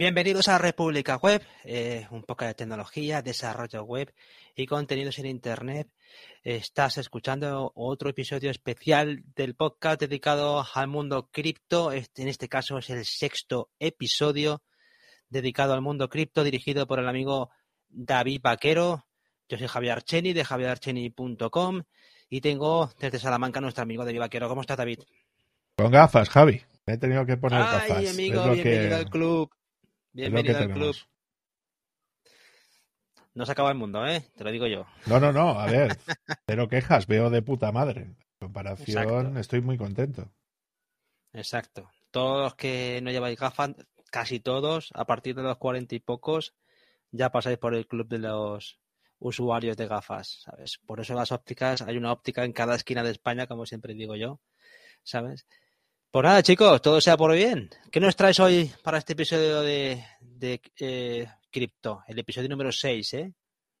Bienvenidos a República Web, eh, un poco de tecnología, desarrollo web y contenidos en Internet. Estás escuchando otro episodio especial del podcast dedicado al mundo cripto. Este, en este caso es el sexto episodio dedicado al mundo cripto, dirigido por el amigo David Vaquero. Yo soy Javier Archeni de javierarcheni.com y tengo desde Salamanca a nuestro amigo David Vaquero. ¿Cómo estás, David? Con gafas, Javi. Me he tenido que poner Ay, gafas. amigo, bienvenido que- al club. Bienvenido al club. No se acaba el mundo, ¿eh? Te lo digo yo. No, no, no. A ver, cero quejas. Veo de puta madre. En comparación, Exacto. estoy muy contento. Exacto. Todos los que no lleváis gafas, casi todos, a partir de los cuarenta y pocos, ya pasáis por el club de los usuarios de gafas, ¿sabes? Por eso las ópticas, hay una óptica en cada esquina de España, como siempre digo yo, ¿sabes? Pues nada, chicos, todo sea por bien. ¿Qué nos traes hoy para este episodio de, de eh, Cripto? El episodio número 6, ¿eh?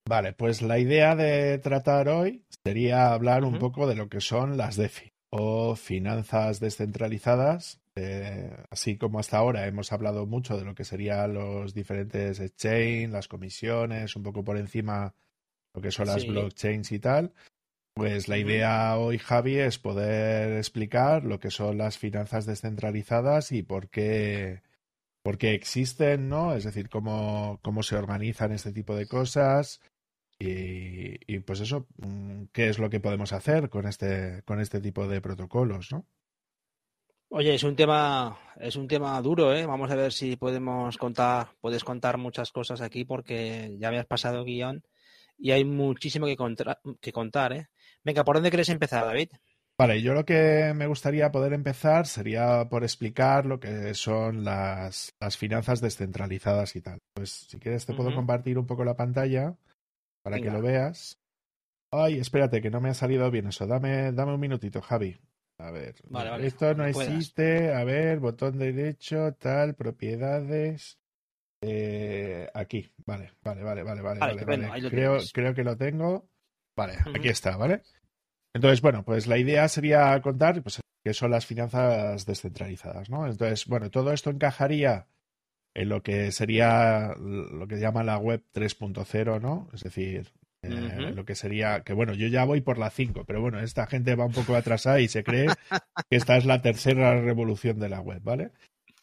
Vale, pues la idea de tratar hoy sería hablar un poco de lo que son las DeFi o finanzas descentralizadas. Eh, así como hasta ahora hemos hablado mucho de lo que serían los diferentes exchange, las comisiones, un poco por encima lo que son las Sí. blockchains y tal. Pues la idea hoy, Javi, es poder explicar lo que son las finanzas descentralizadas y por qué, por qué existen, ¿no? Es decir, cómo, cómo se organizan este tipo de cosas y, y, pues eso, mm, qué es lo que podemos hacer con este, con este tipo de protocolos, ¿no? Oye, es un tema, es un tema duro, ¿eh? Vamos a ver si podemos contar, puedes contar muchas cosas aquí porque ya me has pasado guion y hay muchísimo que, contra- que contar, ¿eh? Venga, ¿por dónde quieres empezar, David? Vale, yo lo que me gustaría poder empezar sería por explicar lo que son las, las finanzas descentralizadas y tal. Pues si quieres te puedo compartir un poco la pantalla para que lo veas. Ay, espérate, que no me ha salido bien eso. Dame, dame un minutito, Javi. A ver, Vale, vale, esto no puedas. existe. A ver, botón derecho, tal, propiedades. Eh, aquí, vale, vale, vale, vale, vale, Vale, vale, Creo, creo que lo tengo. Vale, aquí está, ¿vale? Entonces, bueno, pues la idea sería contar pues, qué son las finanzas descentralizadas, ¿no? Entonces, bueno, todo esto encajaría en lo que sería lo que llama la web 3.0, ¿no? Es decir, eh, lo que sería, que bueno, yo ya voy por la 5, pero bueno, esta gente va un poco atrasada y se cree que esta es la tercera revolución de la web, ¿vale?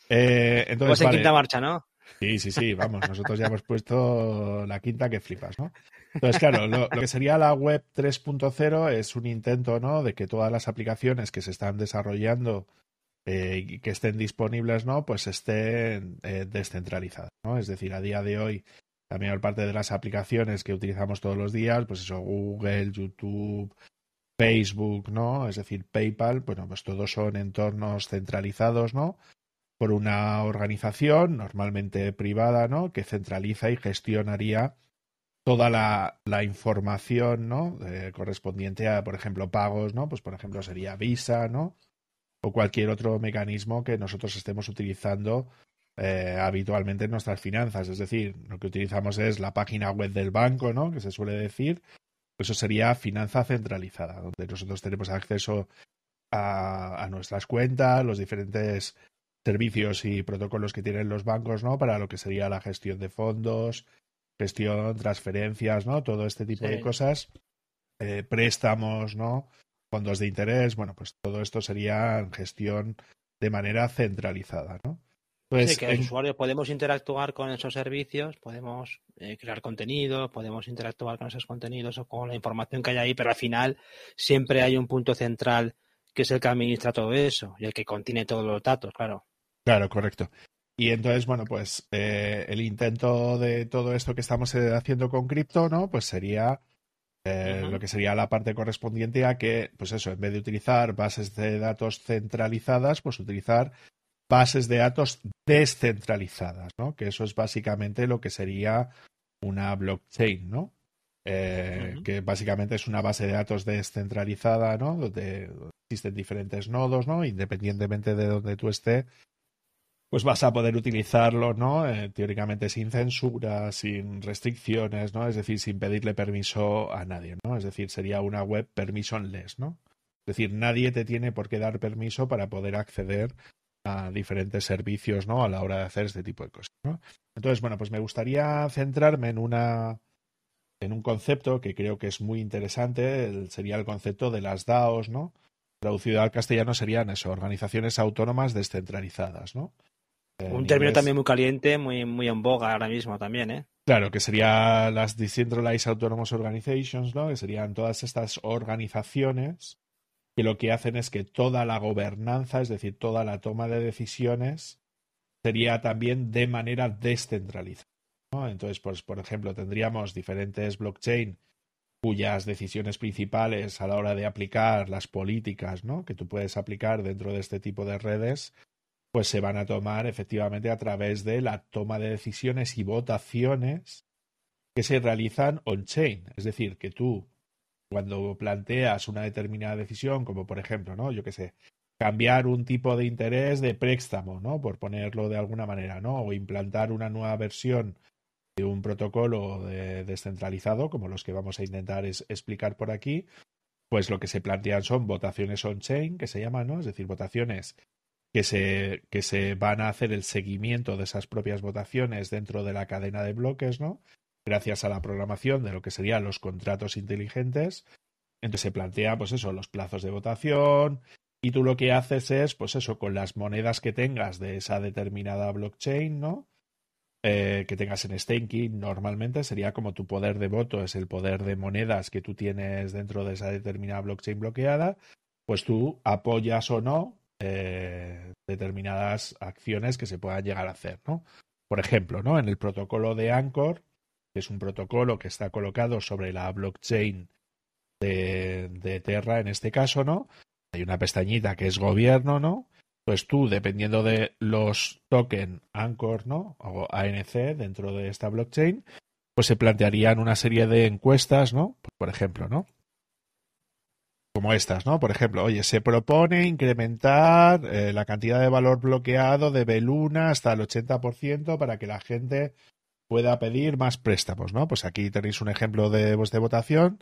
Eh, Pues entonces, en vale, quinta marcha, ¿no? Sí, sí, sí, vamos, nosotros ya hemos puesto la quinta que flipas, ¿no? Entonces, claro, lo, que sería la web 3.0 es un intento, ¿no? De que todas las aplicaciones que se están desarrollando eh, y que estén disponibles, ¿no? Pues estén eh, descentralizadas, ¿no? Es decir, a día de hoy, la mayor parte de las aplicaciones que utilizamos todos los días, pues eso, Google, YouTube, Facebook, ¿no? Es decir, PayPal, bueno, pues todos son entornos centralizados, ¿no? Por una organización, normalmente privada, ¿no? Que centraliza y gestionaría toda la, información, ¿no? Eh, correspondiente a, por ejemplo, pagos, ¿no? Pues, por ejemplo, sería Visa, ¿no? O cualquier otro mecanismo que nosotros estemos utilizando eh, habitualmente en nuestras finanzas. Es decir, lo que utilizamos es la página web del banco, ¿no? Que se suele decir. Eso sería finanza centralizada, donde nosotros tenemos acceso a nuestras cuentas, los diferentes servicios y protocolos que tienen los bancos, ¿no? Para lo que sería la gestión de fondos, gestión, transferencias, ¿no? Todo este tipo Sí. de cosas, eh, préstamos, ¿no? Fondos de interés, bueno, pues todo esto sería gestión de manera centralizada, ¿no? Pues Sí, que los en- usuarios podemos interactuar con esos servicios, podemos eh, crear contenido, podemos interactuar con esos contenidos o con la información que hay ahí, pero al final siempre hay un punto central que es el que administra todo eso y el que contiene todos los datos, claro. Claro, correcto. Y entonces, bueno, pues eh, el intento de todo esto que estamos eh, haciendo con cripto, ¿no? Pues sería eh, lo que sería la parte correspondiente a que, pues eso, en vez de utilizar bases de datos centralizadas, pues utilizar bases de datos descentralizadas, ¿no? Que eso es básicamente lo que sería una blockchain, ¿no? Eh. Que básicamente es una base de datos descentralizada, ¿no? Donde existen diferentes nodos, ¿no? Independientemente de donde tú estés, pues vas a poder utilizarlo, ¿no? Eh, teóricamente sin censura, sin restricciones, ¿no? Es decir, sin pedirle permiso a nadie, ¿no? Es decir, sería una web permissionless, ¿no? Es decir, nadie te tiene por qué dar permiso para poder acceder a diferentes servicios, ¿no? A la hora de hacer este tipo de cosas. Entonces, bueno, pues me gustaría centrarme en una en un concepto que creo que es muy interesante, sería el concepto de las DAOs, ¿no? Traducido al castellano serían eso, organizaciones autónomas descentralizadas, ¿no? Un término también muy caliente, muy, muy en boga ahora mismo también, ¿eh? Claro, que serían las Decentralized Autonomous Organizations, ¿no? Que serían todas estas organizaciones que lo que hacen es que toda la gobernanza, es decir, toda la toma de decisiones, sería también de manera descentralizada. Entonces, pues, por ejemplo, tendríamos diferentes blockchain cuyas decisiones principales a la hora de aplicar las políticas ¿no? que tú puedes aplicar dentro de este tipo de redes, pues se van a tomar efectivamente a través de la toma de decisiones y votaciones que se realizan on-chain. Es decir, que tú cuando planteas una determinada decisión, como por ejemplo, ¿no? Yo qué sé, cambiar un tipo de interés de préstamo, ¿no? Por ponerlo de alguna manera, ¿no? O implantar una nueva versión de un protocolo descentralizado, como los que vamos a intentar explicar por aquí, pues lo que se plantean son votaciones on-chain, que se llaman, ¿no? Es decir, votaciones que se, que se van a hacer el seguimiento de esas propias votaciones dentro de la cadena de bloques, ¿no? gracias a la programación de lo que serían los contratos inteligentes. Entonces se plantea, pues eso, los plazos de votación, y tú lo que haces es, pues eso, con las monedas que tengas de esa determinada blockchain, ¿no? Eh, que tengas en staking, normalmente sería como tu poder de voto, es el poder de monedas que tú tienes dentro de esa determinada blockchain bloqueada, pues tú apoyas o no eh, determinadas acciones que se puedan llegar a hacer, ¿no? Por ejemplo, ¿no? En el protocolo de Anchor, que es un protocolo que está colocado sobre la blockchain de, Terra en este caso, ¿no? Hay una pestañita que es gobierno, ¿no? Pues tú, dependiendo de los tokens Anchor, ¿no? O ANC dentro de esta blockchain, pues se plantearían una serie de encuestas, ¿no? Por ejemplo, ¿no? Como estas, ¿no? Por ejemplo, oye, se propone incrementar eh, la cantidad de valor bloqueado de Beluna hasta el 80% para que la gente pueda pedir más préstamos, ¿no? Pues aquí tenéis un ejemplo de, pues, de votación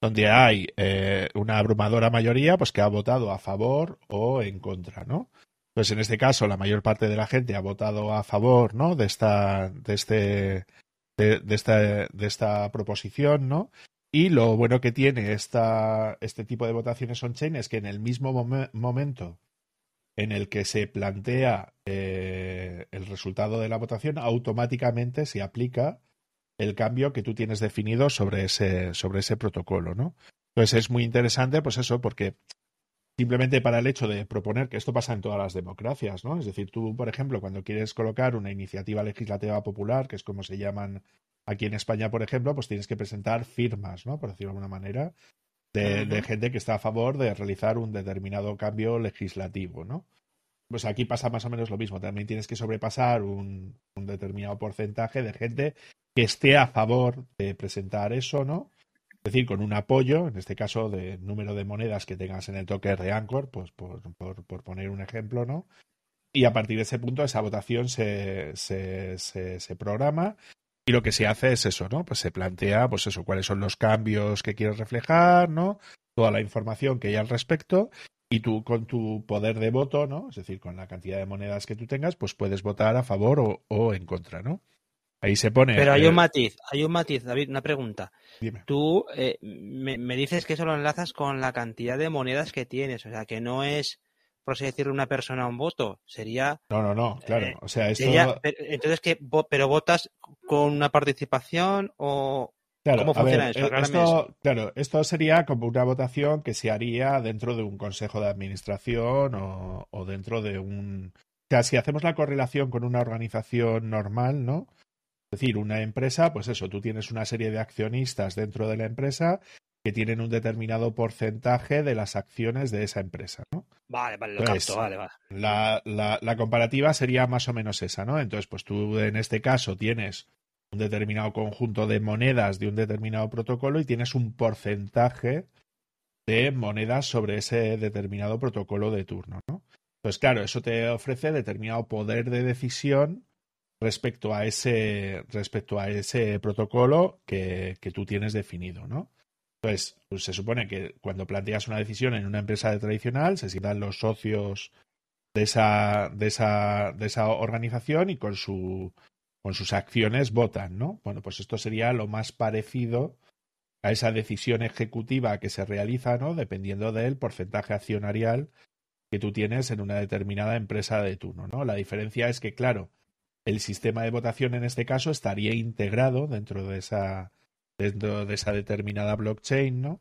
donde hay eh, una abrumadora mayoría pues que ha votado a favor o en contra, ¿no? Pues en este caso la mayor parte de la gente ha votado a favor, ¿no? De esta, de este, de, esta, de esta proposición, ¿no? Y lo bueno que tiene esta, este tipo de votaciones on-chain es que en el mismo momento en el que se plantea eh, el resultado de la votación, automáticamente se aplica el cambio que tú tienes definido sobre ese, sobre ese protocolo, ¿no? Entonces es muy interesante, pues eso, porque simplemente para el hecho de proponer que esto pasa en todas las democracias, ¿no? Es decir, tú, por ejemplo, cuando quieres colocar una iniciativa legislativa popular, que es como se llaman aquí en España, por ejemplo, pues tienes que presentar firmas, ¿no? Por decirlo de alguna manera, de, gente que está a favor de realizar un determinado cambio legislativo, ¿no? Pues aquí pasa más o menos lo mismo. También tienes que sobrepasar un, determinado porcentaje de gente que esté a favor de presentar eso, ¿no? Es decir, con un apoyo, en este caso, de número de monedas que tengas en el token de Anchor, pues por, por, poner un ejemplo, ¿no? Y a partir de ese punto, esa votación se, se, se, se programa y lo que se hace es eso, ¿no? Pues se plantea, pues eso, cuáles son los cambios que quieres reflejar, ¿no? Toda la información que hay al respecto. Y tú con tu poder de voto, ¿no? Es decir, con la cantidad de monedas que tú tengas, pues puedes votar a favor o, en contra, ¿no? Ahí se pone. Pero hay un matiz, hay un matiz, David, una pregunta. Dime. Tú eh, me, me, dices que eso lo enlazas con la cantidad de monedas que tienes, o sea, que no es por así decirlo, una persona un voto. Sería. No, no, no, claro. Eh, o sea, esto... entonces, ¿qué, ¿pero votas con una participación o.? ¿Cómo funciona eso? Eh, esto, claro, esto sería como una votación que se haría dentro de un consejo de administración o, o dentro de un. O sea, si hacemos la correlación con una organización normal, ¿no? Es decir, una empresa, pues eso, tú tienes una serie de accionistas dentro de la empresa que tienen un determinado porcentaje de las acciones de esa empresa, ¿no? Vale, vale, lo capto, vale, vale. La, la, la, comparativa sería más o menos esa, ¿no? Entonces, pues tú en este caso tienes un determinado conjunto de monedas de un determinado protocolo y tienes un porcentaje de monedas sobre ese determinado protocolo de turno, ¿no? Pues claro, eso te ofrece determinado poder de decisión respecto a ese, respecto a ese protocolo que, que tú tienes definido, ¿no? Entonces, pues se supone que cuando planteas una decisión en una empresa tradicional, se sientan los socios de esa, de esa, de esa organización y con su con sus acciones votan, ¿no? Bueno, pues esto sería lo más parecido a esa decisión ejecutiva que se realiza, ¿no? Dependiendo del porcentaje accionarial que tú tienes en una determinada empresa de turno, ¿no? La diferencia es que, claro, el sistema de votación en este caso estaría integrado dentro de esa dentro de esa determinada blockchain, ¿no?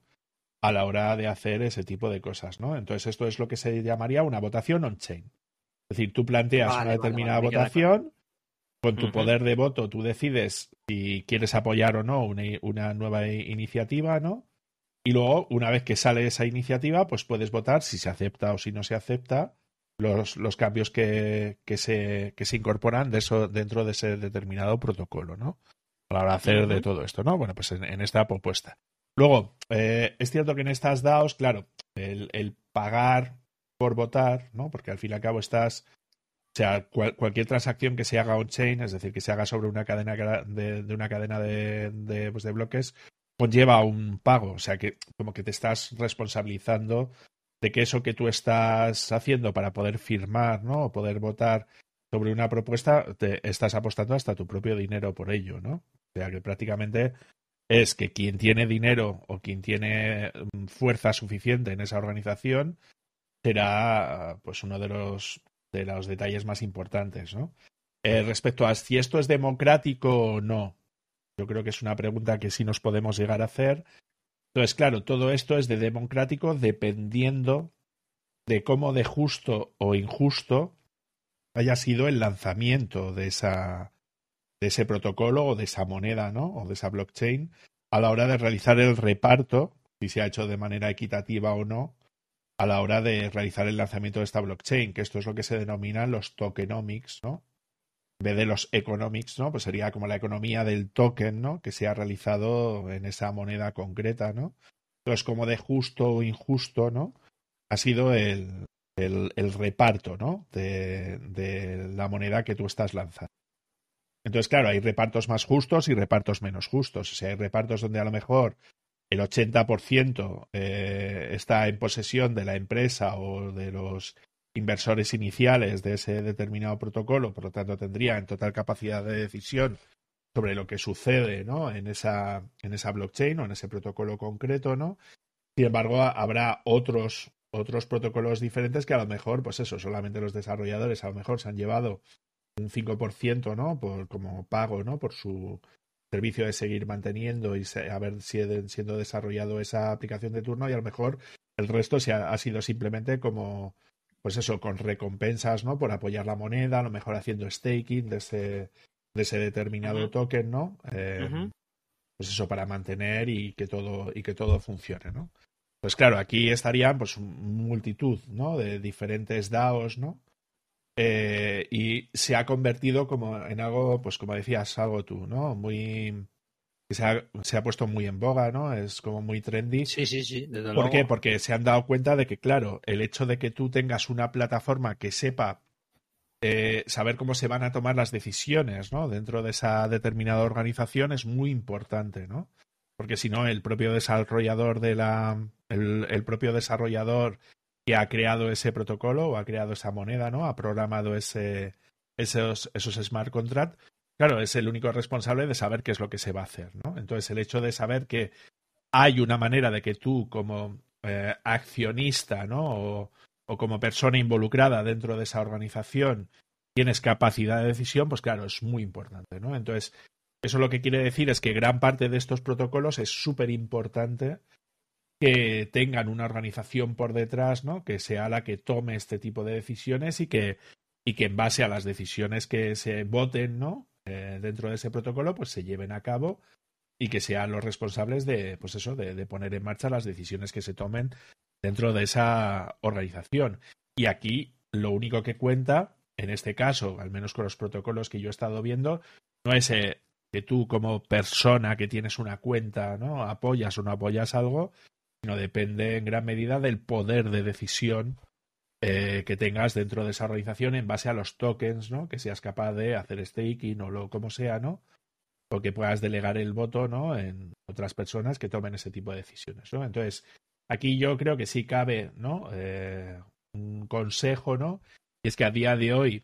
A la hora de hacer ese tipo de cosas, ¿no? Entonces esto es lo que se llamaría una votación on-chain. Es decir, tú planteas una determinada votación, con tu poder de voto tú decides si quieres apoyar o no una, una, nueva iniciativa, ¿no? Y luego, una vez que sale esa iniciativa, pues puedes votar si se acepta o si no se acepta los, los cambios que, que, se, que se incorporan de eso, dentro de ese determinado protocolo, ¿no? A la hora de hacer de todo esto, ¿no? Bueno, pues en, esta propuesta. Luego, eh, es cierto que en estas DAOs, claro, el, el, pagar por votar, ¿no? Porque al fin y al cabo estás o sea, cualquier transacción que se haga on-chain, es decir, que se haga sobre una cadena de, una cadena de, pues de bloques, conlleva un pago. O sea, que como que te estás responsabilizando de que eso que tú estás haciendo para poder firmar, ¿no? O poder votar sobre una propuesta, te estás apostando hasta tu propio dinero por ello, ¿no? O sea, que prácticamente es que quien tiene dinero o quien tiene mm, fuerza suficiente en esa organización será pues uno de los de los detalles más importantes, ¿no? Eh, respecto a si esto es democrático o no, yo creo que es una pregunta que sí nos podemos llegar a hacer. Entonces, claro, todo esto es de democrático dependiendo de cómo de justo o injusto haya sido el lanzamiento de ese protocolo o de esa moneda, ¿no? O de esa blockchain a la hora de realizar el reparto, si se ha hecho de manera equitativa o no, a la hora de realizar el lanzamiento de esta blockchain, que esto es lo que se denomina los tokenomics, ¿no? Vez de los economics, ¿no? Pues sería como la economía del token, ¿no? Que se ha realizado en esa moneda concreta, ¿no? Entonces, como de justo o injusto, ¿no? Ha sido el, el, reparto, ¿no? De, de la moneda que tú estás lanzando. Entonces, claro, hay repartos más justos y repartos menos justos. O sea, hay repartos donde a lo mejor el 80% eh, está en posesión de la empresa o de los inversores iniciales de ese determinado protocolo, por lo tanto tendría en total capacidad de decisión sobre lo que sucede ¿no? en, esa, en esa blockchain o en ese protocolo concreto, ¿no? Sin embargo, habrá otros, otros protocolos diferentes que a lo mejor, pues eso, solamente los desarrolladores a lo mejor se han llevado un 5%, ¿no? Por, como pago, ¿no? Por su servicio de seguir manteniendo y haber siendo desarrollado esa aplicación de turno y a lo mejor el resto se ha, sido simplemente como pues eso con recompensas no por apoyar la moneda a lo mejor haciendo staking de ese de ese determinado token no eh, pues eso para mantener y que todo y que todo funcione no pues claro aquí estarían pues multitud no de diferentes DAOs no eh, y se ha convertido como en algo, pues como decías, algo tú, ¿no? Muy que se ha, se ha puesto muy en boga, ¿no? Es como muy trendy. Sí, sí, sí. Desde ¿Por qué? Porque se han dado cuenta de que, claro, el hecho de que tú tengas una plataforma que sepa eh, saber cómo se van a tomar las decisiones, ¿no? Dentro de esa determinada organización es muy importante, ¿no? Porque si no, el propio desarrollador de la. El, el propio desarrollador que ha creado ese protocolo o ha creado esa moneda, ¿no? Ha programado ese, esos, esos smart contracts. Claro, es el único responsable de saber qué es lo que se va a hacer, ¿no? Entonces, el hecho de saber que hay una manera de que tú, como eh, accionista, ¿no? O, como persona involucrada dentro de esa organización, tienes capacidad de decisión, pues claro, es muy importante, ¿no? Entonces, eso lo que quiere decir es que gran parte de estos protocolos es súper importante que tengan una organización por detrás, ¿no? Que sea la que tome este tipo de decisiones y que, y que en base a las decisiones que se voten, ¿no? Eh, dentro de ese protocolo, pues se lleven a cabo y que sean los responsables de, pues eso, de, poner en marcha las decisiones que se tomen dentro de esa organización. Y aquí lo único que cuenta, en este caso, al menos con los protocolos que yo he estado viendo, no es eh, que tú como persona que tienes una cuenta, ¿no? apoyas o no apoyas algo, sino depende en gran medida del poder de decisión eh, que tengas dentro de esa organización en base a los tokens, ¿no? Que seas capaz de hacer staking o lo como sea, ¿no? O que puedas delegar el voto, ¿no? En otras personas que tomen ese tipo de decisiones, ¿no? Entonces, aquí yo creo que sí cabe, ¿no? Eh, un consejo, ¿no? Y es que a día de hoy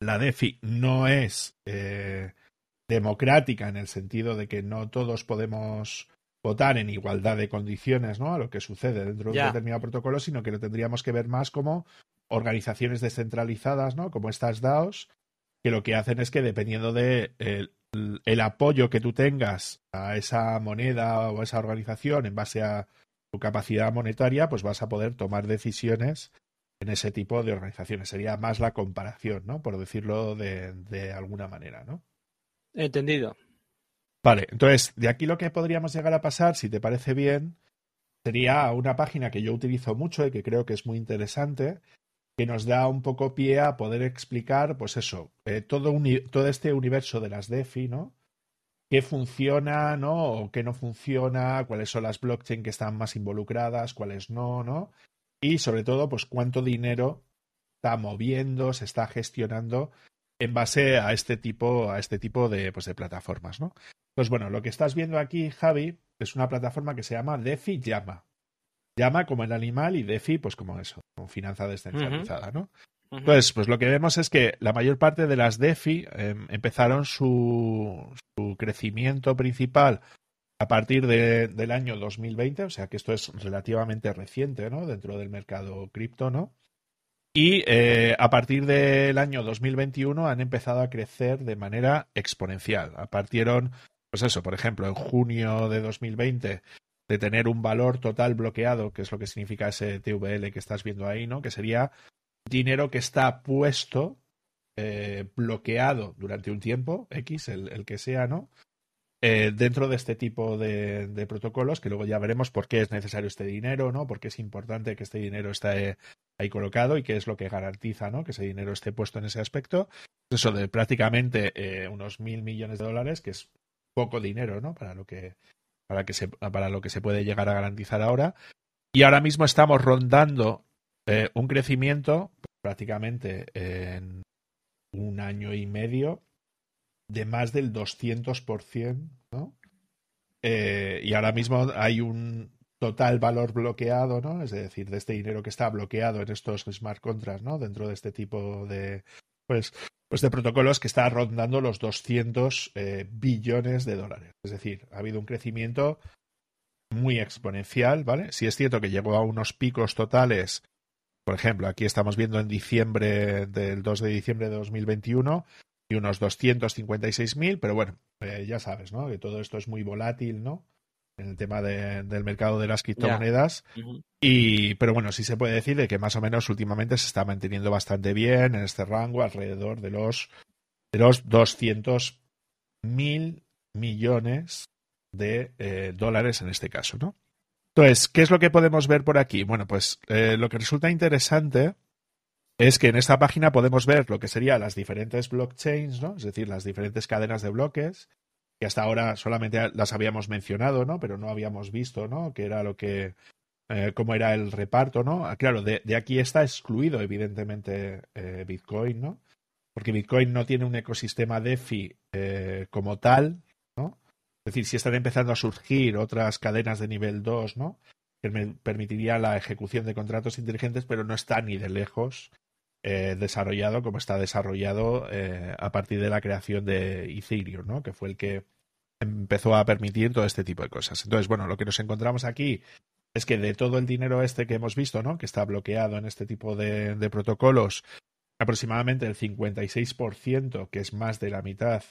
la DeFi no es eh, democrática en el sentido de que no todos podemos votar en igualdad de condiciones ¿no? a lo que sucede dentro de un determinado protocolo, sino que lo tendríamos que ver más como organizaciones descentralizadas, ¿no? como estas DAOs, que lo que hacen es que dependiendo de el, apoyo que tú tengas a esa moneda o a esa organización en base a tu capacidad monetaria, pues vas a poder tomar decisiones en ese tipo de organizaciones. Sería más la comparación, ¿no? Por decirlo de, de alguna manera, ¿no? Entendido. Vale, entonces, de aquí lo que podríamos llegar a pasar, si te parece bien, sería una página que yo utilizo mucho y que creo que es muy interesante, que nos da un poco pie a poder explicar, pues eso, eh, todo, todo este universo de las DeFi, ¿no? qué funciona, ¿no? O qué no funciona, cuáles son las blockchain que están más involucradas, cuáles no, ¿no? Y sobre todo, pues cuánto dinero está moviendo, se está gestionando en base a este tipo, a este tipo de, pues, de plataformas, ¿no? Pues bueno, lo que estás viendo aquí, Javi, es una plataforma que se llama DeFi Llama. Llama como el animal y DeFi, pues como eso, como finanza descentralizada, ¿no? Entonces, pues lo que vemos es que la mayor parte de las DeFi em, empezaron su, su, crecimiento principal a partir de, del año 2020, o sea que esto es relativamente reciente, ¿no? Dentro del mercado cripto, ¿no? Y eh, a partir del año 2021 han empezado a crecer de manera exponencial. Partieron, pues eso, por ejemplo, en junio de 2020 de tener un valor total bloqueado, que es lo que significa ese TVL que estás viendo ahí, ¿no? Que sería dinero que está puesto, eh, bloqueado durante un tiempo, X, el, que sea, ¿no? Eh, dentro de este tipo de, protocolos, que luego ya veremos por qué es necesario este dinero, ¿no? Porque es importante que este dinero esté ahí colocado y qué es lo que garantiza, ¿no? Que ese dinero esté puesto en ese aspecto. Eso de prácticamente eh, unos mil millones de dólares, que es poco dinero, ¿no? Para lo que para que se para lo que se puede llegar a garantizar ahora. Y ahora mismo estamos rondando eh, un crecimiento prácticamente en un año y medio de más del 200%, ¿no? Eh, y ahora mismo hay un total valor bloqueado, ¿no? Es decir, de este dinero que está bloqueado en estos smart contracts, ¿no? Dentro de este tipo de, pues, pues de protocolos que está rondando los 200 eh, billones de dólares. Es decir, ha habido un crecimiento muy exponencial, ¿vale? Si es cierto que llegó a unos picos totales por ejemplo, aquí estamos viendo en diciembre del 2 de diciembre de 2021 y unos 256.000, pero bueno, eh, ya sabes, ¿no? Que todo esto es muy volátil, ¿no? En el tema del mercado de las criptomonedas. Y, pero bueno, sí se puede decir de que más o menos últimamente se está manteniendo bastante bien en este rango, alrededor de los, de los 200.000 millones de eh, dólares en este caso, ¿no? Entonces, ¿qué es lo que podemos ver por aquí? Bueno, pues eh, lo que resulta interesante es que en esta página podemos ver lo que serían las diferentes blockchains, ¿no? Es decir, las diferentes cadenas de bloques, que hasta ahora solamente las habíamos mencionado, ¿no? Pero no habíamos visto, ¿no? Que era lo que, eh, cómo era el reparto, ¿no? Ah, claro, de, aquí está excluido, evidentemente, eh, Bitcoin, ¿no? Porque Bitcoin no tiene un ecosistema DeFi como tal, es decir, si están empezando a surgir otras cadenas de nivel 2, ¿no? Que me permitiría la ejecución de contratos inteligentes, pero no está ni de lejos eh, desarrollado como está desarrollado eh, a partir de la creación de Ethereum, ¿no? Que fue el que empezó a permitir todo este tipo de cosas. Entonces, bueno, lo que nos encontramos aquí es que de todo el dinero este que hemos visto, ¿no? Que está bloqueado en este tipo de, protocolos, aproximadamente el 56%, que es más de la mitad,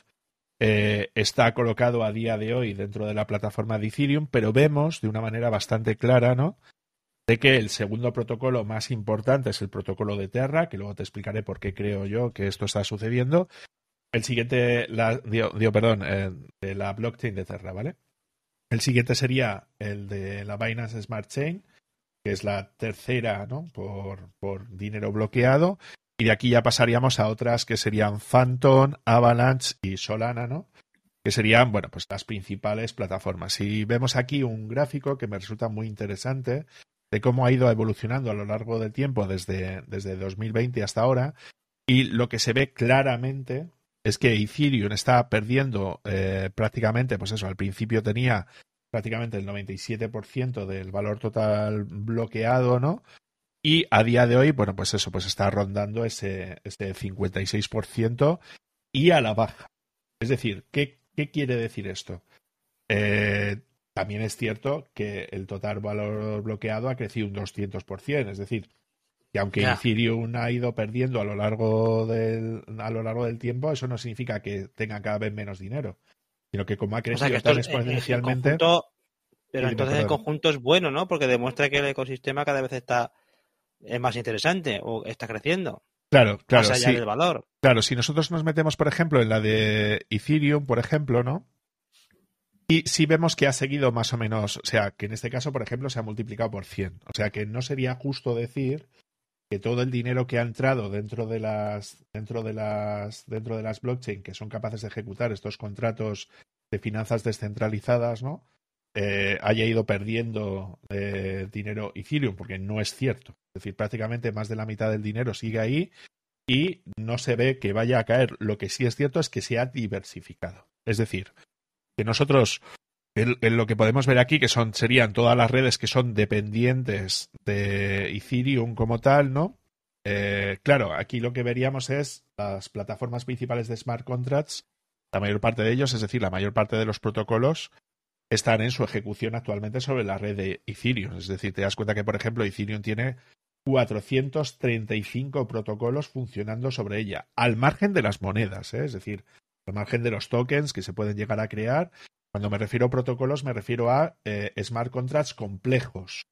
eh, está colocado a día de hoy dentro de la plataforma de Ethereum, pero vemos de una manera bastante clara, ¿no? De que el segundo protocolo más importante es el protocolo de Terra, que luego te explicaré por qué creo yo que esto está sucediendo. El siguiente, la, perdón, eh, de la blockchain de Terra, ¿vale? El siguiente sería el de la Binance Smart Chain, que es la tercera, ¿no? Por, por dinero bloqueado. Y de aquí ya pasaríamos a otras que serían Phantom, Avalanche y Solana, ¿no? Que serían, bueno, pues las principales plataformas. Y vemos aquí un gráfico que me resulta muy interesante de cómo ha ido evolucionando a lo largo del tiempo desde, desde 2020 hasta ahora. Y lo que se ve claramente es que Ethereum está perdiendo eh, prácticamente, pues eso, al principio tenía prácticamente el 97% del valor total bloqueado, ¿no? Y a día de hoy, bueno, pues eso, pues está rondando ese, ese 56% y a la baja. Es decir, ¿qué, qué quiere decir esto? Eh, también es cierto que el total valor bloqueado ha crecido un 200%, es decir, que aunque Ethereum ha ido perdiendo a lo largo del a lo largo del tiempo, eso no significa que tenga cada vez menos dinero, sino que como ha crecido tan exponencialmente, pero entonces el conjunto es bueno, ¿no? Porque demuestra que el ecosistema cada vez está es más interesante o está creciendo. Claro, claro. Más allá del valor. Claro, si nosotros nos metemos, por ejemplo, en la de Ethereum, por ejemplo, ¿no? Y si vemos que ha seguido más o menos, o sea, que en este caso, por ejemplo, se ha multiplicado por 100. O sea, que no sería justo decir que todo el dinero que ha entrado dentro de las dentro de las dentro de las blockchain que son capaces de ejecutar estos contratos de finanzas descentralizadas, ¿no? Eh, haya ido perdiendo eh, dinero Ethereum, porque no es cierto. Es decir, prácticamente más de la mitad del dinero sigue ahí y no se ve que vaya a caer. Lo que sí es cierto es que se ha diversificado. Es decir, que nosotros en, lo que podemos ver aquí, que son, serían todas las redes que son dependientes de Ethereum como tal, ¿no? Eh, claro, aquí lo que veríamos es las plataformas principales de smart contracts, la mayor parte de ellos, es decir, la mayor parte de los protocolos, están en su ejecución actualmente sobre la red de Ethereum. Es decir, te das cuenta que, por ejemplo, Ethereum tiene 435 protocolos funcionando sobre ella, al margen de las monedas, ¿eh? es decir, al margen de los tokens que se pueden llegar a crear. Cuando me refiero a protocolos, me refiero a eh, smart contracts complejos.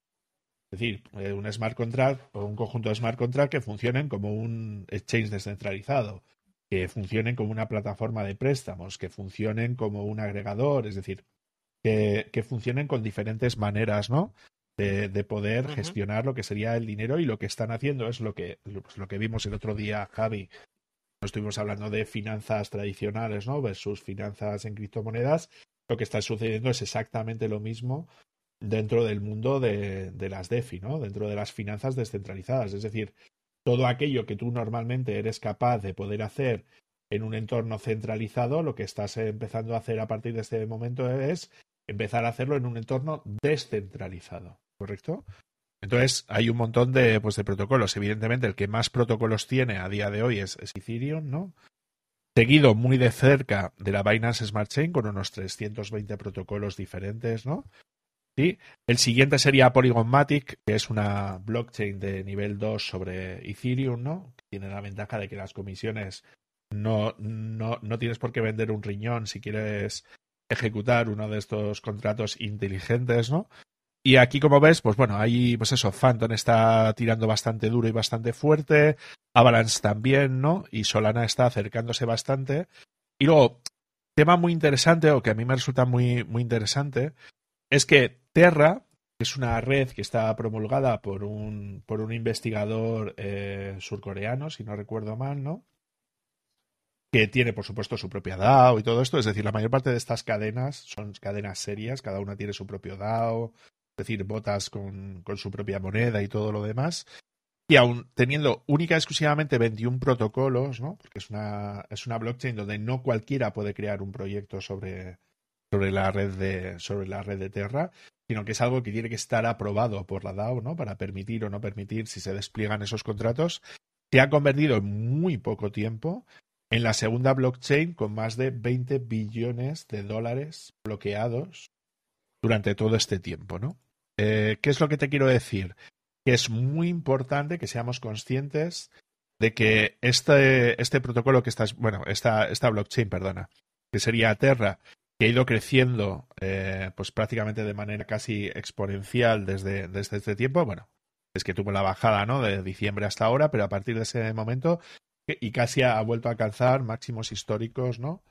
Es decir, eh, un smart contract o un conjunto de smart contracts que funcionen como un exchange descentralizado, que funcionen como una plataforma de préstamos, que funcionen como un agregador, es decir, que, funcionen con diferentes maneras, ¿no? De, poder gestionar lo que sería el dinero y lo que están haciendo es lo que, pues, lo que vimos el otro día, Javi. Estuvimos hablando de finanzas tradicionales, ¿no? Versus finanzas en criptomonedas. Lo que está sucediendo es exactamente lo mismo dentro del mundo de, de las DeFi, ¿no? Dentro de las finanzas descentralizadas. Es decir, todo aquello que tú normalmente eres capaz de poder hacer en un entorno centralizado, lo que estás empezando a hacer a partir de este momento es empezar a hacerlo en un entorno descentralizado, ¿correcto? Entonces, hay un montón de, pues, de protocolos. Evidentemente, el que más protocolos tiene a día de hoy es, Ethereum, ¿no? Seguido muy de cerca de la Binance Smart Chain con unos 320 protocolos diferentes, ¿no? ¿Sí? El siguiente sería Polygon Matic, que es una blockchain de nivel 2 sobre Ethereum, ¿no? Tiene la ventaja de que las comisiones no, no, no tienes por qué vender un riñón si quieres ejecutar uno de estos contratos inteligentes, ¿no? Y aquí, como ves, pues bueno, ahí, pues eso, Phantom está tirando bastante duro y bastante fuerte, Avalanche también, ¿no? Y Solana está acercándose bastante. Y luego, tema muy interesante, o que a mí me resulta muy, muy interesante, es que Terra, que es una red que está promulgada por un, por un investigador eh, surcoreano, si no recuerdo mal, ¿no? que tiene, por supuesto, su propia DAO y todo esto. Es decir, la mayor parte de estas cadenas son cadenas serias, cada una tiene su propio DAO, decir, botas con, con su propia moneda y todo lo demás. Y aún teniendo única y exclusivamente 21 protocolos, ¿no? Porque es una, es una blockchain donde no cualquiera puede crear un proyecto sobre, sobre, la red de, sobre la red de Terra, sino que es algo que tiene que estar aprobado por la DAO, ¿no? Para permitir o no permitir si se despliegan esos contratos. Se ha convertido en muy poco tiempo en la segunda blockchain con más de 20 billones de dólares bloqueados durante todo este tiempo, ¿no? Eh, ¿Qué es lo que te quiero decir? Que es muy importante que seamos conscientes de que este, este protocolo que estás, bueno, esta, esta blockchain, perdona, que sería Terra, que ha ido creciendo eh, pues prácticamente de manera casi exponencial desde, desde este tiempo, bueno, es que tuvo la bajada, ¿no? De diciembre hasta ahora, pero a partir de ese momento y casi ha vuelto a alcanzar máximos históricos, ¿no?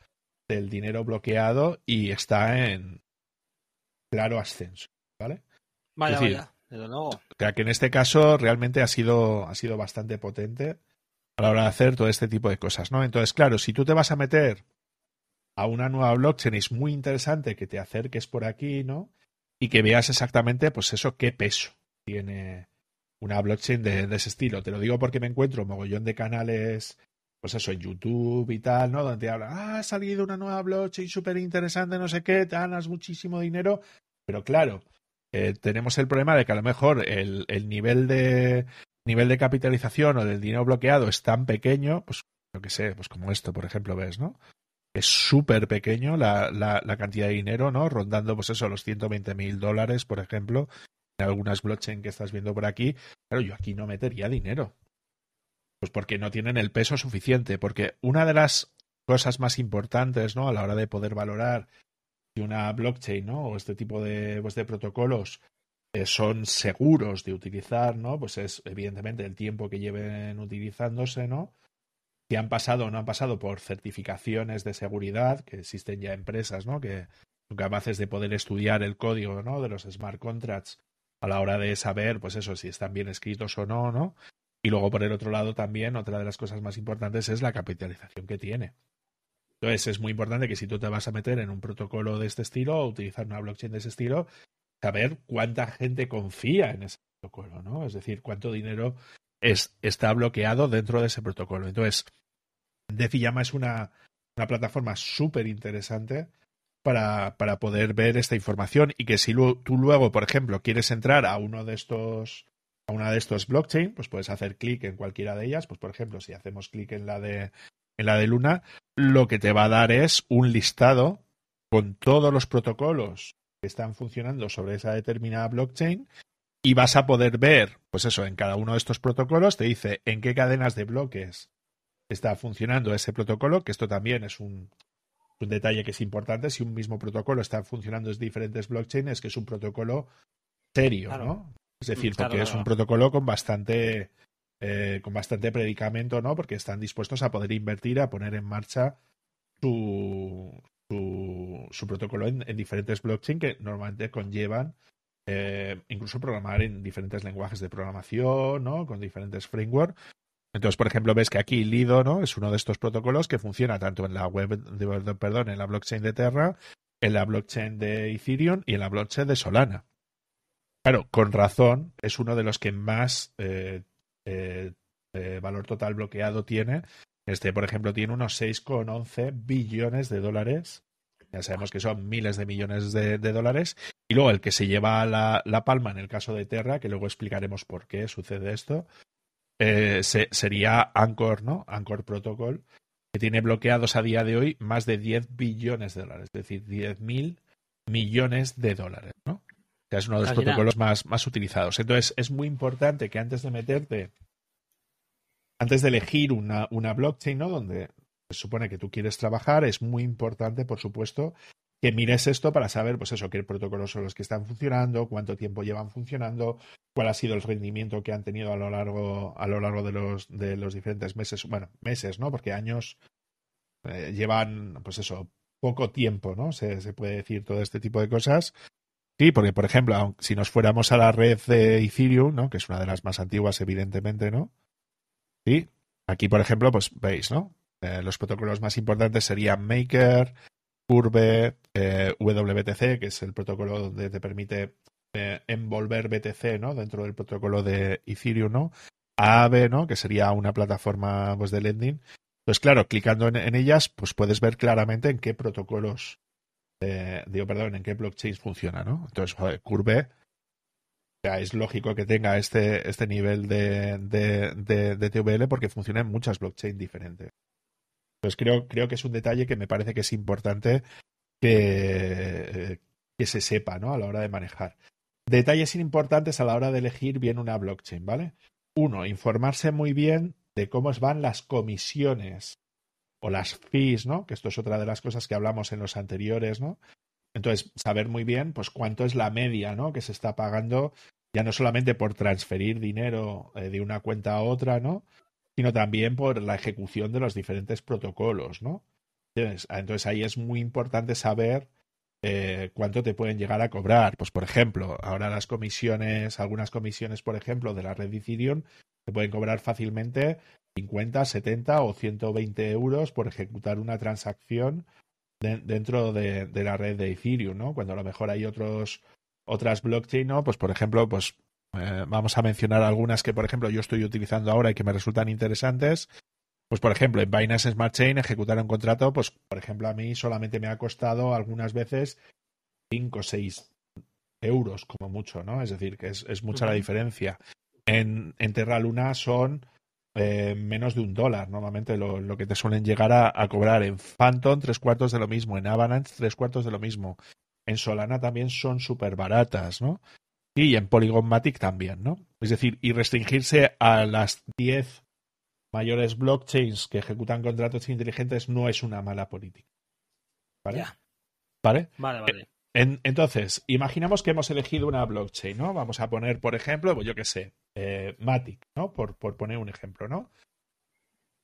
Del dinero bloqueado y está en claro ascenso, ¿vale? Vaya, vaya, desde luego. O sea, que en este caso realmente ha sido, ha sido bastante potente a la hora de hacer todo este tipo de cosas, ¿no? Entonces, claro, si tú te vas a meter a una nueva blockchain, es muy interesante que te acerques por aquí, ¿no? Y que veas exactamente, pues eso, qué peso tiene una blockchain de, ese estilo. Te lo digo porque me encuentro un mogollón de canales, pues eso, en YouTube y tal, ¿no? Donde hablan, ah, ha salido una nueva blockchain súper interesante, no sé qué, te ganas muchísimo dinero. Pero claro, eh, tenemos el problema de que a lo mejor el, el nivel de, nivel de capitalización o del dinero bloqueado es tan pequeño, pues lo que sé, pues como esto, por ejemplo, ves, ¿no? Es súper pequeño la, la, la, cantidad de dinero, ¿no? Rondando, pues eso, los 120 mil dólares, por ejemplo, en algunas blockchain que estás viendo por aquí. Claro, yo aquí no metería dinero. Pues porque no tienen el peso suficiente. Porque una de las cosas más importantes, ¿no? A la hora de poder valorar si una blockchain, ¿no? O este tipo de, pues, protocolos eh, son seguros de utilizar, ¿no? Pues es evidentemente el tiempo que lleven utilizándose, ¿no? Si han pasado o no han pasado por certificaciones de seguridad, que existen ya empresas, ¿no? Que son capaces de poder estudiar el código, ¿no? De los smart contracts a la hora de saber, pues eso, si están bien escritos o no, ¿no? Y luego, por el otro lado, también otra de las cosas más importantes es la capitalización que tiene. Entonces, es muy importante que si tú te vas a meter en un protocolo de este estilo o utilizar una blockchain de ese estilo, saber cuánta gente confía en ese protocolo, ¿no? Es decir, cuánto dinero es, está bloqueado dentro de ese protocolo. Entonces, DeFi es una, una plataforma súper interesante para, para, poder ver esta información y que si tú luego, por ejemplo, quieres entrar a uno de estos a una de estos blockchain, pues puedes hacer clic en cualquiera de ellas. Pues por ejemplo, si hacemos clic en la de en la de Luna, lo que te va a dar es un listado con todos los protocolos que están funcionando sobre esa determinada blockchain y vas a poder ver, pues eso, en cada uno de estos protocolos te dice en qué cadenas de bloques está funcionando ese protocolo, que esto también es un, un detalle que es importante. Si un mismo protocolo está funcionando en diferentes blockchains, es que es un protocolo serio, claro. ¿no? Es decir, claro, porque claro. es un protocolo con bastante, eh, con bastante predicamento, ¿no? Porque están dispuestos a poder invertir, a poner en marcha su, su, protocolo en, en, diferentes blockchains que normalmente conllevan eh, incluso programar en diferentes lenguajes de programación, ¿no? Con diferentes frameworks. Entonces, por ejemplo, ves que aquí Lido, ¿no? Es uno de estos protocolos que funciona tanto en la web, perdón, en la blockchain de Terra, en la blockchain de Ethereum y en la blockchain de Solana. Claro, con razón, es uno de los que más eh, eh, eh, valor total bloqueado tiene. Este, por ejemplo, tiene unos 6,11 billones de dólares. Ya sabemos que son miles de millones de, dólares. Y luego el que se lleva la, la, palma en el caso de Terra, que luego explicaremos por qué sucede esto, eh, se, sería Anchor, ¿no? Anchor Protocol, que tiene bloqueados a día de hoy más de 10 billones de dólares, es decir, 10 mil millones de dólares, ¿no? O sea, es uno de los protocolos más, más utilizados. Entonces, es muy importante que antes de meterte, antes de elegir una, una blockchain, ¿no? Donde se supone que tú quieres trabajar, es muy importante, por supuesto, que mires esto para saber, pues eso, qué protocolos son los que están funcionando, cuánto tiempo llevan funcionando, cuál ha sido el rendimiento que han tenido a lo largo, a lo largo de los, de los diferentes meses, bueno, meses, ¿no? Porque años eh, llevan, pues eso, poco tiempo, ¿no? Se, se, puede decir todo este tipo de cosas. Sí, porque, por ejemplo, si nos fuéramos a la red de Ethereum, ¿no? Que es una de las más antiguas, evidentemente, ¿no? Sí, aquí, por ejemplo, pues veis, ¿no? Eh, los protocolos más importantes serían Maker, Curve, eh, que es el protocolo donde te permite eh, envolver BTC, ¿no? Dentro del protocolo de Ethereum, ¿no? Aave, ¿no? Que sería una plataforma pues, de lending. Pues claro, clicando en, ellas, pues puedes ver claramente en qué protocolos, eh, digo, perdón, en qué blockchains funciona, ¿no? Entonces, joder, Curve, ya es lógico que tenga este, este nivel de, de, de, TVL porque funciona en muchas blockchains diferentes. Pues creo, creo que es un detalle que me parece que es importante que, que se sepa ¿no? a la hora de manejar. Detalles importantes a la hora de elegir bien una blockchain, ¿vale? Uno, informarse muy bien de cómo van las comisiones o las fees, ¿no? Que esto es otra de las cosas que hablamos en los anteriores, ¿no? Entonces, saber muy bien, pues, cuánto es la media, ¿no? Que se está pagando, ya no solamente por transferir dinero eh, de una cuenta a otra, ¿no? sino también por la ejecución de los diferentes protocolos, ¿no? Entonces, entonces ahí es muy importante saber eh, cuánto te pueden llegar a cobrar. Pues, por ejemplo, ahora las comisiones, algunas comisiones, por ejemplo, de la red Ethereum, te pueden cobrar fácilmente 50, 70 o 120 euros por ejecutar una transacción de, dentro de, de, la red de Ethereum, ¿no? Cuando a lo mejor hay otros otras blockchain, ¿no? Pues, por ejemplo, pues eh, vamos a mencionar algunas que, por ejemplo, yo estoy utilizando ahora y que me resultan interesantes. Pues, por ejemplo, en Binance Smart Chain ejecutar un contrato, pues, por ejemplo, a mí solamente me ha costado algunas veces 5 o 6 euros como mucho, ¿no? Es decir, que es, es mucha la diferencia. En, en Terra Luna son eh, menos de un dólar, normalmente lo, lo que te suelen llegar a, a, cobrar. En Phantom, tres cuartos de lo mismo. En Avalanche, tres cuartos de lo mismo. En Solana también son súper baratas, ¿no? Y en Polygon Matic también, ¿no? Es decir, y restringirse a las 10 mayores blockchains que ejecutan contratos inteligentes no es una mala política. ¿Vale? Vale, vale. En, entonces, imaginamos que hemos elegido una blockchain, ¿no? Vamos a poner, por ejemplo, pues yo qué sé, eh, Matic, ¿no? Por, por poner un ejemplo, ¿no?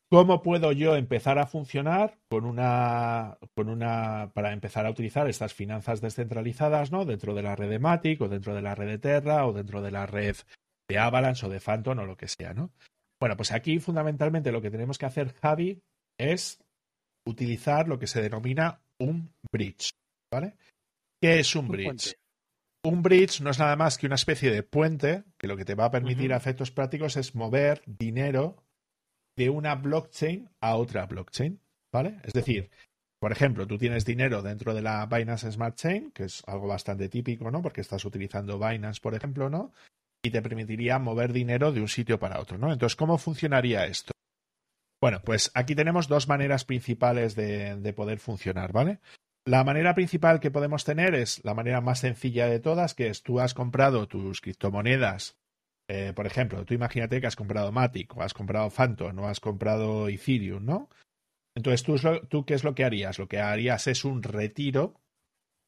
¿Cómo puedo yo empezar a funcionar con una, con una, para empezar a utilizar estas finanzas descentralizadas, ¿no? Dentro de la red de Matic o dentro de la red de Terra o dentro de la red de Avalanche o de Phantom o lo que sea, ¿no? Bueno, pues aquí fundamentalmente lo que tenemos que hacer, Javi, es utilizar lo que se denomina un bridge, ¿vale? ¿Qué es un, bridge? Un bridge no es nada más que una especie de puente que lo que te va a permitir uh -huh. a efectos prácticos es mover dinero de una blockchain a otra blockchain, ¿vale? Es decir, por ejemplo, tú tienes dinero dentro de la Binance Smart Chain, que es algo bastante típico, ¿no? Porque estás utilizando Binance, por ejemplo, ¿no? Y te permitiría mover dinero de un sitio para otro, ¿no? Entonces, ¿cómo funcionaría esto? Bueno, pues aquí tenemos dos maneras principales de, de poder funcionar, ¿vale? La manera principal que podemos tener es la manera más sencilla de todas, que es tú has comprado tus criptomonedas eh, por ejemplo, tú imagínate que has comprado Matic o has comprado Phantom o has comprado Ethereum, ¿no? Entonces, ¿tú, ¿tú qué es lo que harías? Lo que harías es un retiro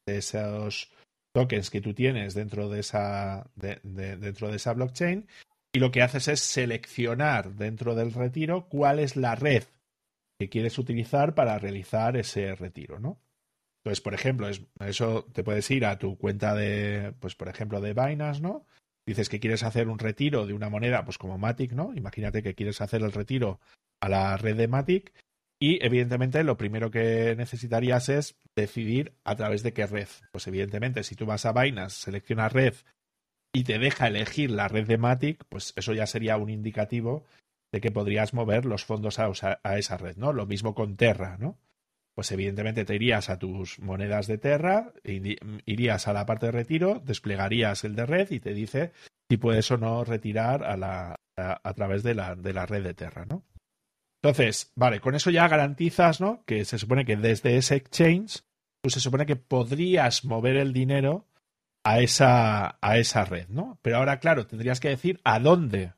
de esos tokens que tú tienes dentro de esa, de, de, dentro de esa blockchain y lo que haces es seleccionar dentro del retiro cuál es la red que quieres utilizar para realizar ese retiro, ¿no? Entonces, por ejemplo, es, eso te puedes ir a tu cuenta de, pues, por ejemplo, de Binance, ¿no? dices que quieres hacer un retiro de una moneda, pues como Matic, ¿no? Imagínate que quieres hacer el retiro a la red de Matic y evidentemente lo primero que necesitarías es decidir a través de qué red. Pues evidentemente si tú vas a Binance, seleccionas red y te deja elegir la red de Matic, pues eso ya sería un indicativo de que podrías mover los fondos a, a esa red, ¿no? Lo mismo con Terra, ¿no? Pues evidentemente te irías a tus monedas de Terra, irías a la parte de retiro, desplegarías el de red y te dice si puedes o no retirar a, la, a, través de la, de la, red de Terra, ¿no? Entonces, vale, con eso ya garantizas, ¿no? Que se supone que desde ese exchange, pues se supone que podrías mover el dinero a esa, a esa red, ¿no? Pero ahora, claro, tendrías que decir a dónde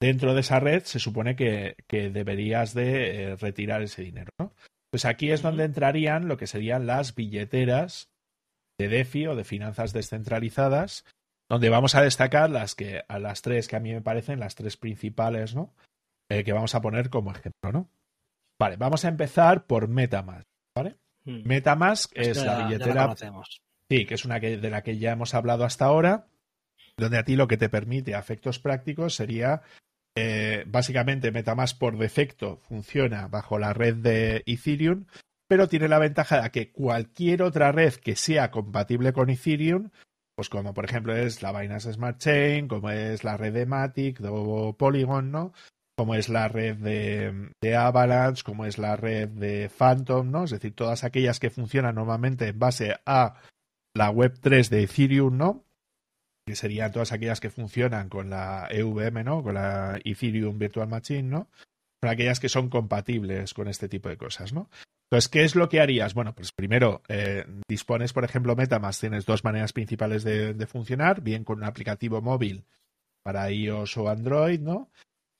dentro de esa red se supone que, que deberías de eh, retirar ese dinero, ¿no? Pues aquí es donde entrarían lo que serían las billeteras de DeFi o de finanzas descentralizadas, donde vamos a destacar las que a las tres que a mí me parecen las tres principales, ¿no? Eh, que vamos a poner como ejemplo, ¿no? Vale, vamos a empezar por MetaMask, ¿vale? Hmm. MetaMask es la billetera. sí, que es una que, de la que ya hemos hablado hasta ahora, donde a ti lo que te permite a efectos prácticos sería eh, básicamente MetaMask por defecto funciona bajo la red de Ethereum, pero tiene la ventaja de que cualquier otra red que sea compatible con Ethereum, pues como por ejemplo es la Binance Smart Chain, como es la red de Matic o Polygon, ¿no? Como es la red de, Avalanche, como es la red de Phantom, ¿no? Es decir, todas aquellas que funcionan normalmente en base a la web 3 de Ethereum, ¿no? Que serían todas aquellas que funcionan con la EVM, ¿no? Con la Ethereum Virtual Machine, ¿no? Son aquellas que son compatibles con este tipo de cosas, ¿no? Entonces, ¿qué es lo que harías? Bueno, pues primero, eh, dispones, por ejemplo, MetaMask, tienes dos maneras principales de, funcionar, bien con un aplicativo móvil para iOS o Android, ¿no?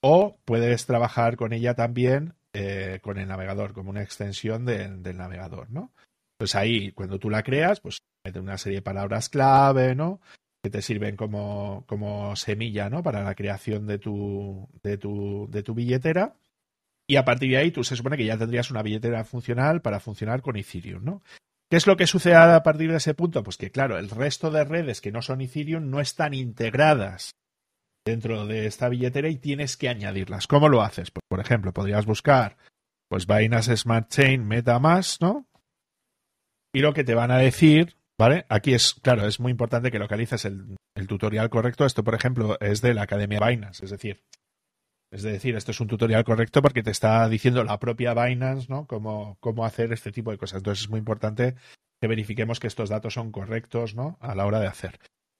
O puedes trabajar con ella también eh, con el navegador, como una extensión de, del navegador, ¿no? Pues ahí, cuando tú la creas, pues mete una serie de palabras clave, ¿no? Que te sirven como, como semilla ¿no? para la creación de tu, de, tu, de tu billetera. Y a partir de ahí tú se supone que ya tendrías una billetera funcional para funcionar con Ethereum, ¿no? ¿Qué es lo que sucede a partir de ese punto? Pues que, claro, el resto de redes que no son Ethereum no están integradas dentro de esta billetera y tienes que añadirlas. ¿Cómo lo haces? Pues, por ejemplo, podrías buscar pues Binance Smart Chain MetaMask, ¿no? Y lo que te van a decir ¿Vale? Aquí es, claro, es muy importante que localices el, el, tutorial correcto. Esto, por ejemplo, es de la Academia Binance, es decir, es decir, esto es un tutorial correcto porque te está diciendo la propia Binance, ¿no? Cómo, cómo hacer este tipo de cosas. Entonces es muy importante que verifiquemos que estos datos son correctos, ¿no? A la hora de hacer.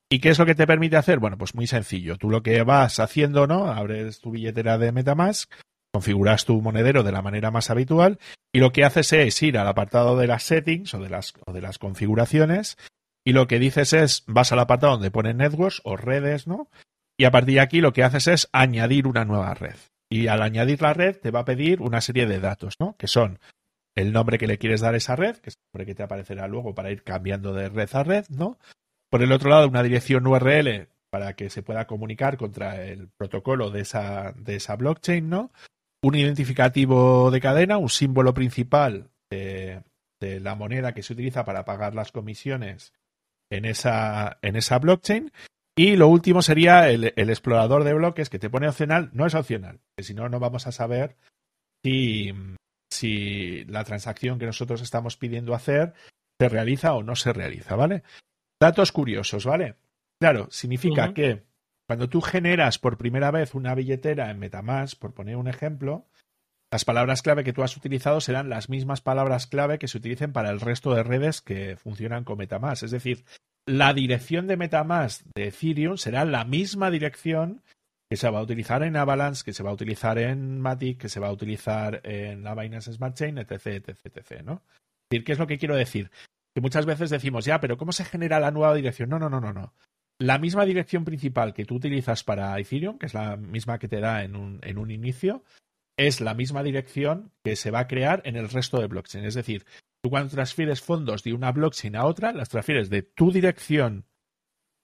¿Y qué es lo que te permite hacer? Bueno, pues muy sencillo. Tú lo que vas haciendo, ¿no? Abres tu billetera de Metamask, configuras tu monedero de la manera más habitual y lo que haces es ir al apartado de las settings o de las, o de las configuraciones y lo que dices es, vas al apartado donde pone networks o redes, ¿no? Y a partir de aquí lo que haces es añadir una nueva red. Y al añadir la red te va a pedir una serie de datos, ¿no? Que son el nombre que le quieres dar a esa red, que es el nombre que te aparecerá luego para ir cambiando de red a red, ¿no? Por el otro lado, una dirección URL para que se pueda comunicar contra el protocolo de esa, de esa blockchain, ¿no? Un identificativo de cadena, un símbolo principal de, de la moneda que se utiliza para pagar las comisiones en esa, en esa blockchain. Y lo último sería el, el, explorador de bloques que te pone opcional. No es opcional, que si no, no vamos a saber si, si la transacción que nosotros estamos pidiendo hacer se realiza o no se realiza, ¿vale? Datos curiosos, ¿vale? Claro, significa uh -huh. que cuando tú generas por primera vez una billetera en Metamask, por poner un ejemplo, las palabras clave que tú has utilizado serán las mismas palabras clave que se utilicen para el resto de redes que funcionan con Metamask. Es decir, la dirección de Metamask de Ethereum será la misma dirección que se va a utilizar en Avalanche, que se va a utilizar en Matic, que se va a utilizar en la Binance Smart Chain, etc, etc, etc, ¿no? Es decir, ¿qué es lo que quiero decir? Que muchas veces decimos, ya, pero ¿cómo se genera la nueva dirección? No, no, no, no, no. La misma dirección principal que tú utilizas para Ethereum, que es la misma que te da en un, en un inicio, es la misma dirección que se va a crear en el resto de blockchain. Es decir, tú cuando transfieres fondos de una blockchain a otra, las transfieres de tu dirección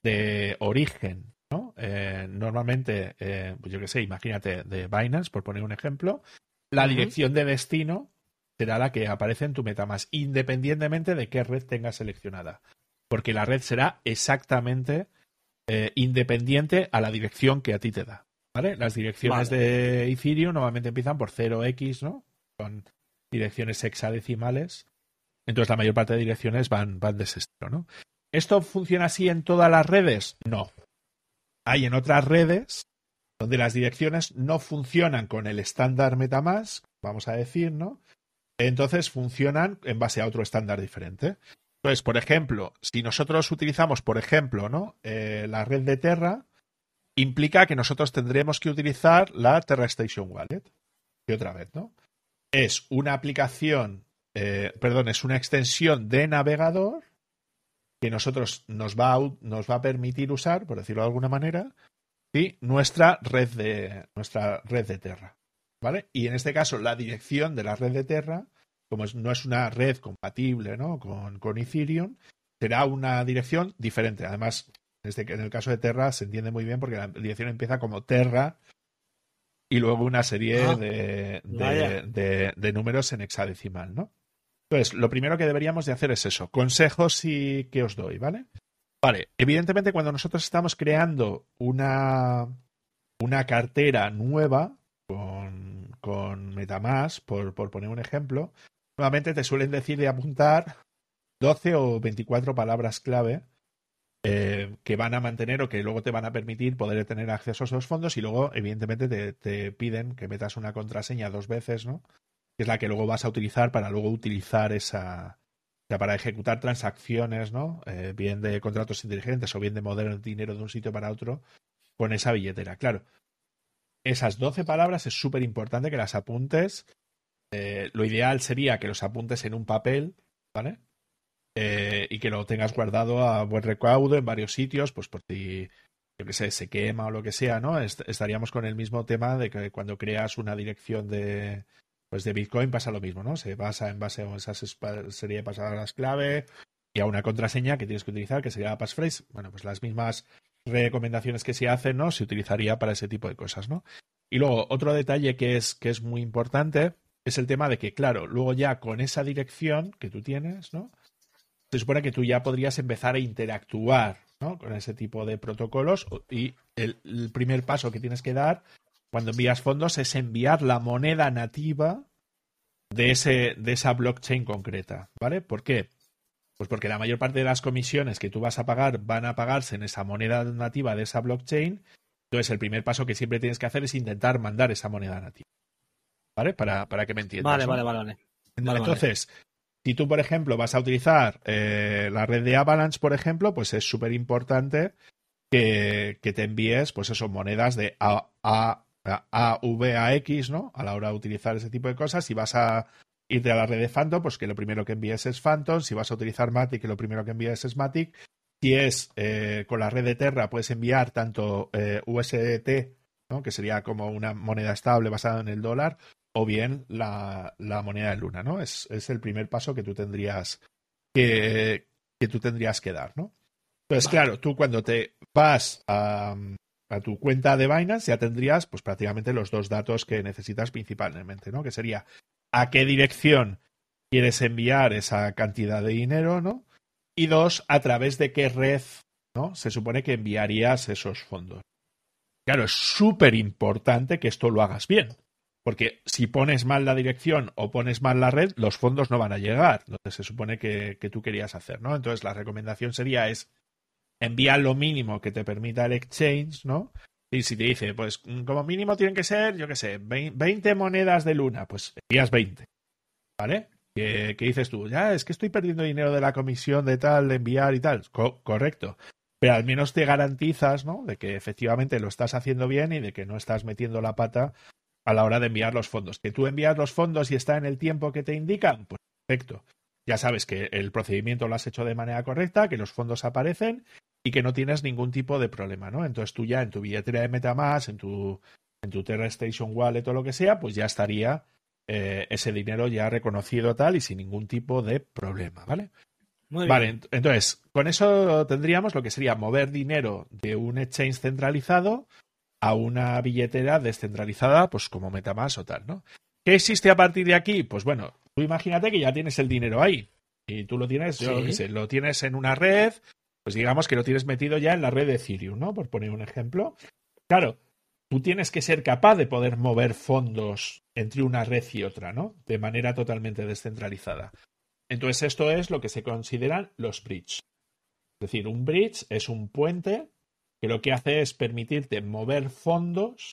de origen ¿no? Eh, normalmente, eh, pues yo qué sé, imagínate de Binance, por poner un ejemplo, la uh -huh. dirección de destino será la que aparece en tu MetaMask, independientemente de qué red tengas seleccionada. Porque la red será exactamente eh, independiente a la dirección que a ti te da. ¿Vale? Las direcciones vale. de Ethereum normalmente empiezan por 0x, ¿no? Son direcciones hexadecimales. Entonces la mayor parte de direcciones van, van de ese estilo, ¿no? ¿Esto funciona así en todas las redes? No hay en otras redes donde las direcciones no funcionan con el estándar Metamask, vamos a decir, ¿no? Entonces funcionan en base a otro estándar diferente. Entonces, por ejemplo, si nosotros utilizamos, por ejemplo, ¿no? Eh, la red de Terra, implica que nosotros tendremos que utilizar la Terra Station Wallet. Y otra vez, ¿no? Es una aplicación, eh, perdón, es una extensión de navegador que nosotros nos va, a, nos va a permitir usar, por decirlo de alguna manera, ¿sí? nuestra red de nuestra red de Terra. ¿Vale? Y en este caso, la dirección de la red de Terra, como es, no es una red compatible ¿no? con, con Ethereum, será una dirección diferente. Además, este, en el caso de Terra se entiende muy bien porque la dirección empieza como Terra y luego una serie ah, de, de, de, de, números en hexadecimal, ¿no? Entonces, lo primero que deberíamos de hacer es eso, consejos y que os doy, ¿vale? Vale, evidentemente cuando nosotros estamos creando una, una cartera nueva con, con Metamask, por, por poner un ejemplo, nuevamente te suelen decir de apuntar 12 o 24 palabras clave eh, que van a mantener o que luego te van a permitir poder tener acceso a esos fondos y luego, evidentemente, te, te piden que metas una contraseña dos veces, ¿no? que es la que luego vas a utilizar para luego utilizar esa, para ejecutar transacciones, ¿no? Eh, bien de contratos inteligentes o bien de mover el dinero de un sitio para otro con esa billetera. Claro, esas 12 palabras es súper importante que las apuntes. Eh, lo ideal sería que los apuntes en un papel, ¿vale? Eh, y que lo tengas guardado a buen recaudo en varios sitios, pues por si, yo que sé, se quema o lo que sea, ¿no? Est estaríamos con el mismo tema de que cuando creas una dirección de, pues de Bitcoin pasa lo mismo, ¿no? Se basa en base a esa serie de palabras clave y a una contraseña que tienes que utilizar, que sería la passphrase. Bueno, pues las mismas recomendaciones que se hacen, ¿no? Se utilizaría para ese tipo de cosas, ¿no? Y luego, otro detalle que es, que es muy importante es el tema de que, claro, luego ya con esa dirección que tú tienes, ¿no? Se supone que tú ya podrías empezar a interactuar, ¿no? Con ese tipo de protocolos y el, el primer paso que tienes que dar cuando envías fondos es enviar la moneda nativa de, ese, de esa blockchain concreta, ¿vale? ¿Por qué? Pues porque la mayor parte de las comisiones que tú vas a pagar van a pagarse en esa moneda nativa de esa blockchain. Entonces, el primer paso que siempre tienes que hacer es intentar mandar esa moneda nativa. ¿Vale? Para, para que me entiendas. Vale, ¿no? vale, vale, vale. Entonces, si tú, por ejemplo, vas a utilizar eh, la red de Avalanche, por ejemplo, pues es súper importante que, te envíes, pues eso, monedas de A, A, a, V, a X, ¿no? A la hora de utilizar ese tipo de cosas. Si vas a irte a la red de Phantom, pues que lo primero que envíes es Phantom. Si vas a utilizar Matic, que lo primero que envíes es Matic. Si es eh, con la red de Terra, puedes enviar tanto eh, USDT, ¿no? que sería como una moneda estable basada en el dólar, o bien la, moneda de Luna, ¿no? Es, es, el primer paso que tú tendrías que, que tú tendrías que dar, ¿no? Entonces, claro, tú cuando te vas a, a, tu cuenta de Binance ya tendrías pues prácticamente los dos datos que necesitas principalmente, ¿no? Que sería a qué dirección quieres enviar esa cantidad de dinero, ¿no? Y dos, a través de qué red, ¿no? Se supone que enviarías esos fondos. Claro, es súper importante que esto lo hagas bien. Porque si pones mal la dirección o pones mal la red, los fondos no van a llegar, donde se supone que, tú querías hacer, ¿no? Entonces la recomendación sería es enviar lo mínimo que te permita el exchange, ¿no? Y si te dice, pues mm, como mínimo tienen que ser, yo qué sé, 20 monedas de luna, pues envías 20, ¿vale? ¿Qué, dices tú? Ya, es que estoy perdiendo dinero de la comisión de tal, de enviar y tal. correcto. Pero al menos te garantizas, ¿no? De que efectivamente lo estás haciendo bien y de que no estás metiendo la pata a la hora de enviar los fondos. Que tú envías los fondos y está en el tiempo que te indican, pues perfecto. Ya sabes que el procedimiento lo has hecho de manera correcta, que los fondos aparecen y que no tienes ningún tipo de problema, ¿no? Entonces tú ya en tu billetera de MetaMask, en tu, en tu Terra Station Wallet o lo que sea, pues ya estaría eh, ese dinero ya reconocido tal y sin ningún tipo de problema, ¿vale? vale, entonces, con eso tendríamos lo que sería mover dinero de un exchange centralizado a una billetera descentralizada, pues como MetaMask o tal, ¿no? ¿Qué existe a partir de aquí? Pues bueno, tú imagínate que ya tienes el dinero ahí. Y tú lo tienes, yo qué sé, lo tienes en una red, pues digamos que lo tienes metido ya en la red de Ethereum, ¿no? Por poner un ejemplo. Claro, tú tienes que ser capaz de poder mover fondos entre una red y otra, ¿no? De manera totalmente descentralizada. Entonces, esto es lo que se consideran los bridges. Es decir, un bridge es un puente que lo que hace es permitirte mover fondos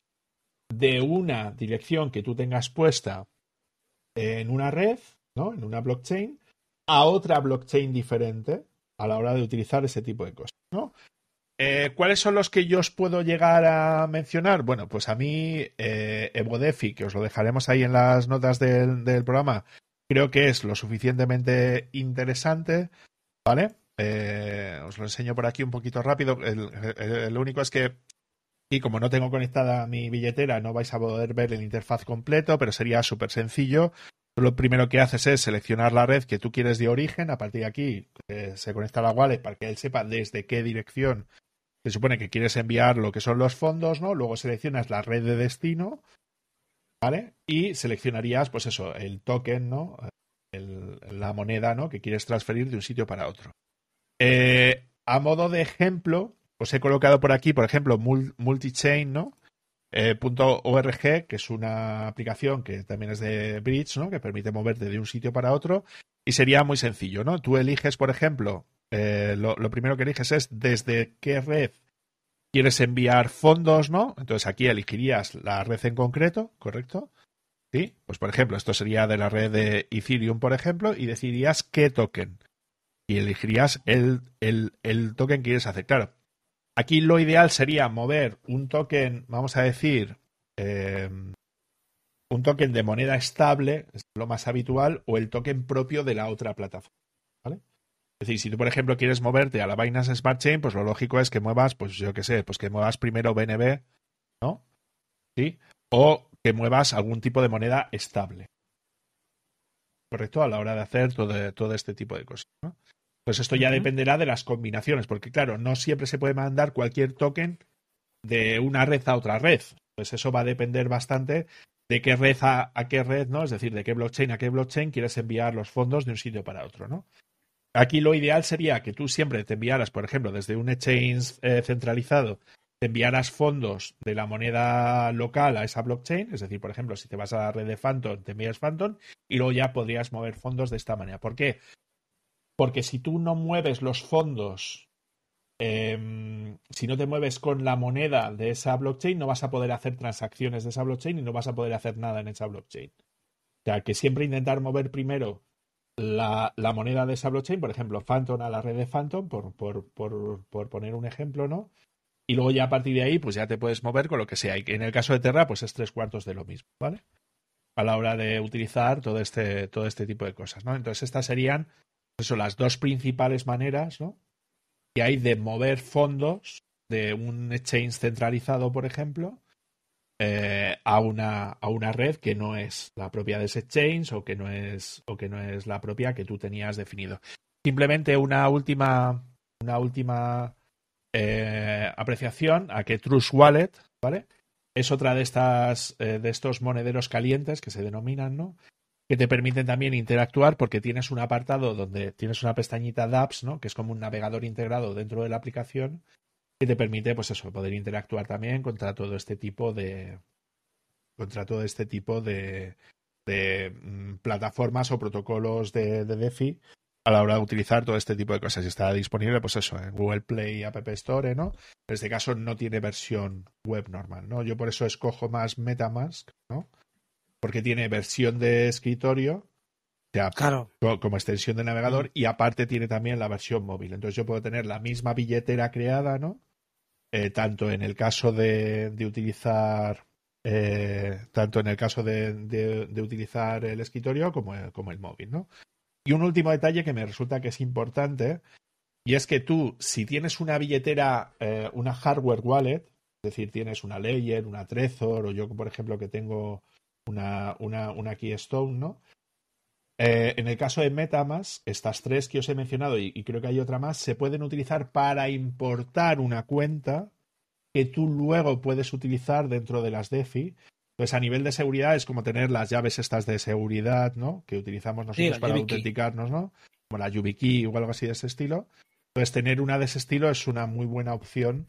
de una dirección que tú tengas puesta en una red, ¿no? En una blockchain, a otra blockchain diferente a la hora de utilizar ese tipo de cosas. Eh, ¿Cuáles son los que yo os puedo llegar a mencionar? Bueno, pues a mí eh, Evodefi, que os lo dejaremos ahí en las notas del, del programa, creo que es lo suficientemente interesante, ¿vale? Eh, os lo enseño por aquí un poquito rápido. El, único es que, y como no tengo conectada mi billetera, no vais a poder ver el interfaz completo, pero sería súper sencillo. Lo primero que haces es seleccionar la red que tú quieres de origen. A partir de aquí eh, se conecta la wallet para que él sepa desde qué dirección se supone que quieres enviar lo que son los fondos, ¿no? Luego seleccionas la red de destino, ¿vale? Y seleccionarías, pues eso, el token, ¿no? la moneda, ¿no? Que quieres transferir de un sitio para otro. Eh, a modo de ejemplo, os he colocado por aquí, por ejemplo, Multichain, ¿no? Eh, .org, que es una aplicación que también es de Bridge, ¿no? Que permite moverte de un sitio para otro. Y sería muy sencillo, ¿no? Tú eliges, por ejemplo, eh, lo, primero que eliges es desde qué red quieres enviar fondos, ¿no? Entonces aquí elegirías la red en concreto, ¿correcto? Sí, pues por ejemplo, esto sería de la red de Ethereum, por ejemplo, y decidirías qué token y elegirías el, el, token que quieres hacer. Claro, aquí lo ideal sería mover un token, vamos a decir, eh, un token de moneda estable, es lo más habitual, o el token propio de la otra plataforma. ¿vale? Es decir, si tú, por ejemplo, quieres moverte a la Binance Smart Chain, pues lo lógico es que muevas, pues yo qué sé, pues que muevas primero BNB, ¿no? ¿Sí? O que muevas algún tipo de moneda estable. ¿Correcto? A la hora de hacer todo, todo este tipo de cosas. ¿no? Pues esto ya dependerá de las combinaciones, porque claro, no siempre se puede mandar cualquier token de una red a otra red. Pues eso va a depender bastante de qué red a, qué red, ¿no? Es decir, de qué blockchain a qué blockchain quieres enviar los fondos de un sitio para otro, ¿no? Aquí lo ideal sería que tú siempre te enviaras, por ejemplo, desde un exchange eh, centralizado, te enviaras fondos de la moneda local a esa blockchain, es decir, por ejemplo, si te vas a la red de Phantom, te envías Phantom y luego ya podrías mover fondos de esta manera. ¿Por qué? Porque si tú no mueves los fondos, em, si no te mueves con la moneda de esa blockchain, no vas a poder hacer transacciones de esa blockchain y no vas a poder hacer nada en esa blockchain. O sea, que siempre intentar mover primero la, moneda de esa blockchain, por ejemplo, Phantom a la red de Phantom, por, poner un ejemplo, ¿no? y luego ya a partir de ahí, pues ya te puedes mover con lo que sea. Y en el caso de Terra, pues es tres cuartos de lo mismo, ¿vale? A la hora de utilizar todo este, todo este tipo de cosas, ¿no? Entonces, estas serían eso, las dos principales maneras, ¿no? Que hay de mover fondos de un exchange centralizado, por ejemplo, eh, a, una, a una red que no es la propia de ese exchange o que no es, o que no es la propia que tú tenías definido. Simplemente una última, una última eh, apreciación a que Trust Wallet, ¿vale? Es otra de estas, eh, de estos monederos calientes que se denominan, ¿no? Que te permiten también interactuar porque tienes un apartado donde tienes una pestañita dApps, ¿no? Que es como un navegador integrado dentro de la aplicación que te permite, pues eso, poder interactuar también contra todo este tipo de, contra todo este tipo de, de mm, plataformas o protocolos de, de, DeFi a la hora de utilizar todo este tipo de cosas. Y está disponible, pues eso, en Google Play y App Store, ¿no? En este caso no tiene versión web normal, ¿no? Yo por eso escojo más MetaMask, ¿no? Porque tiene versión de escritorio, o sea, Claro. co- como extensión de navegador, y aparte tiene también la versión móvil. Entonces yo puedo tener la misma billetera creada, ¿no? Eh, tanto en el caso de, de utilizar eh, tanto en el caso de, de- de utilizar el escritorio como el, como el móvil, ¿no? Y un último detalle que me resulta que es importante, y es que tú, si tienes una billetera, eh, una hardware wallet, es decir, tienes una Ledger, una Trezor, o yo, por ejemplo, que tengo una, una, una Keystone, ¿no? Eh, en el caso de Metamask, estas tres que os he mencionado, y, y creo que hay otra más, se pueden utilizar para importar una cuenta que tú luego puedes utilizar dentro de las DeFi. Pues a nivel de seguridad es como tener las llaves estas de seguridad, ¿no? Que utilizamos nosotros para YubiKey. autenticarnos, ¿no? Como la YubiKey o algo así de ese estilo. Entonces tener una de ese estilo es una muy buena opción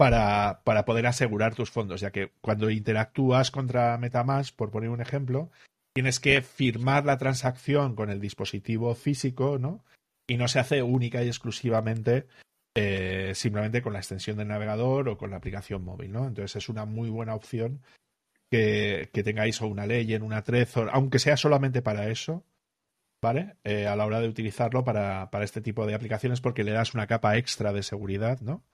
para, para poder asegurar tus fondos, ya que cuando interactúas contra Metamask, por poner un ejemplo, tienes que firmar la transacción con el dispositivo físico, ¿no? Y no se hace única y exclusivamente eh, simplemente con la extensión del navegador o con la aplicación móvil, ¿no? Entonces es una muy buena opción que, que tengáis o una ley en una Trezor, aunque sea solamente para eso, ¿vale? Eh, a la hora de utilizarlo para, para este tipo de aplicaciones porque le das una capa extra de seguridad, ¿no?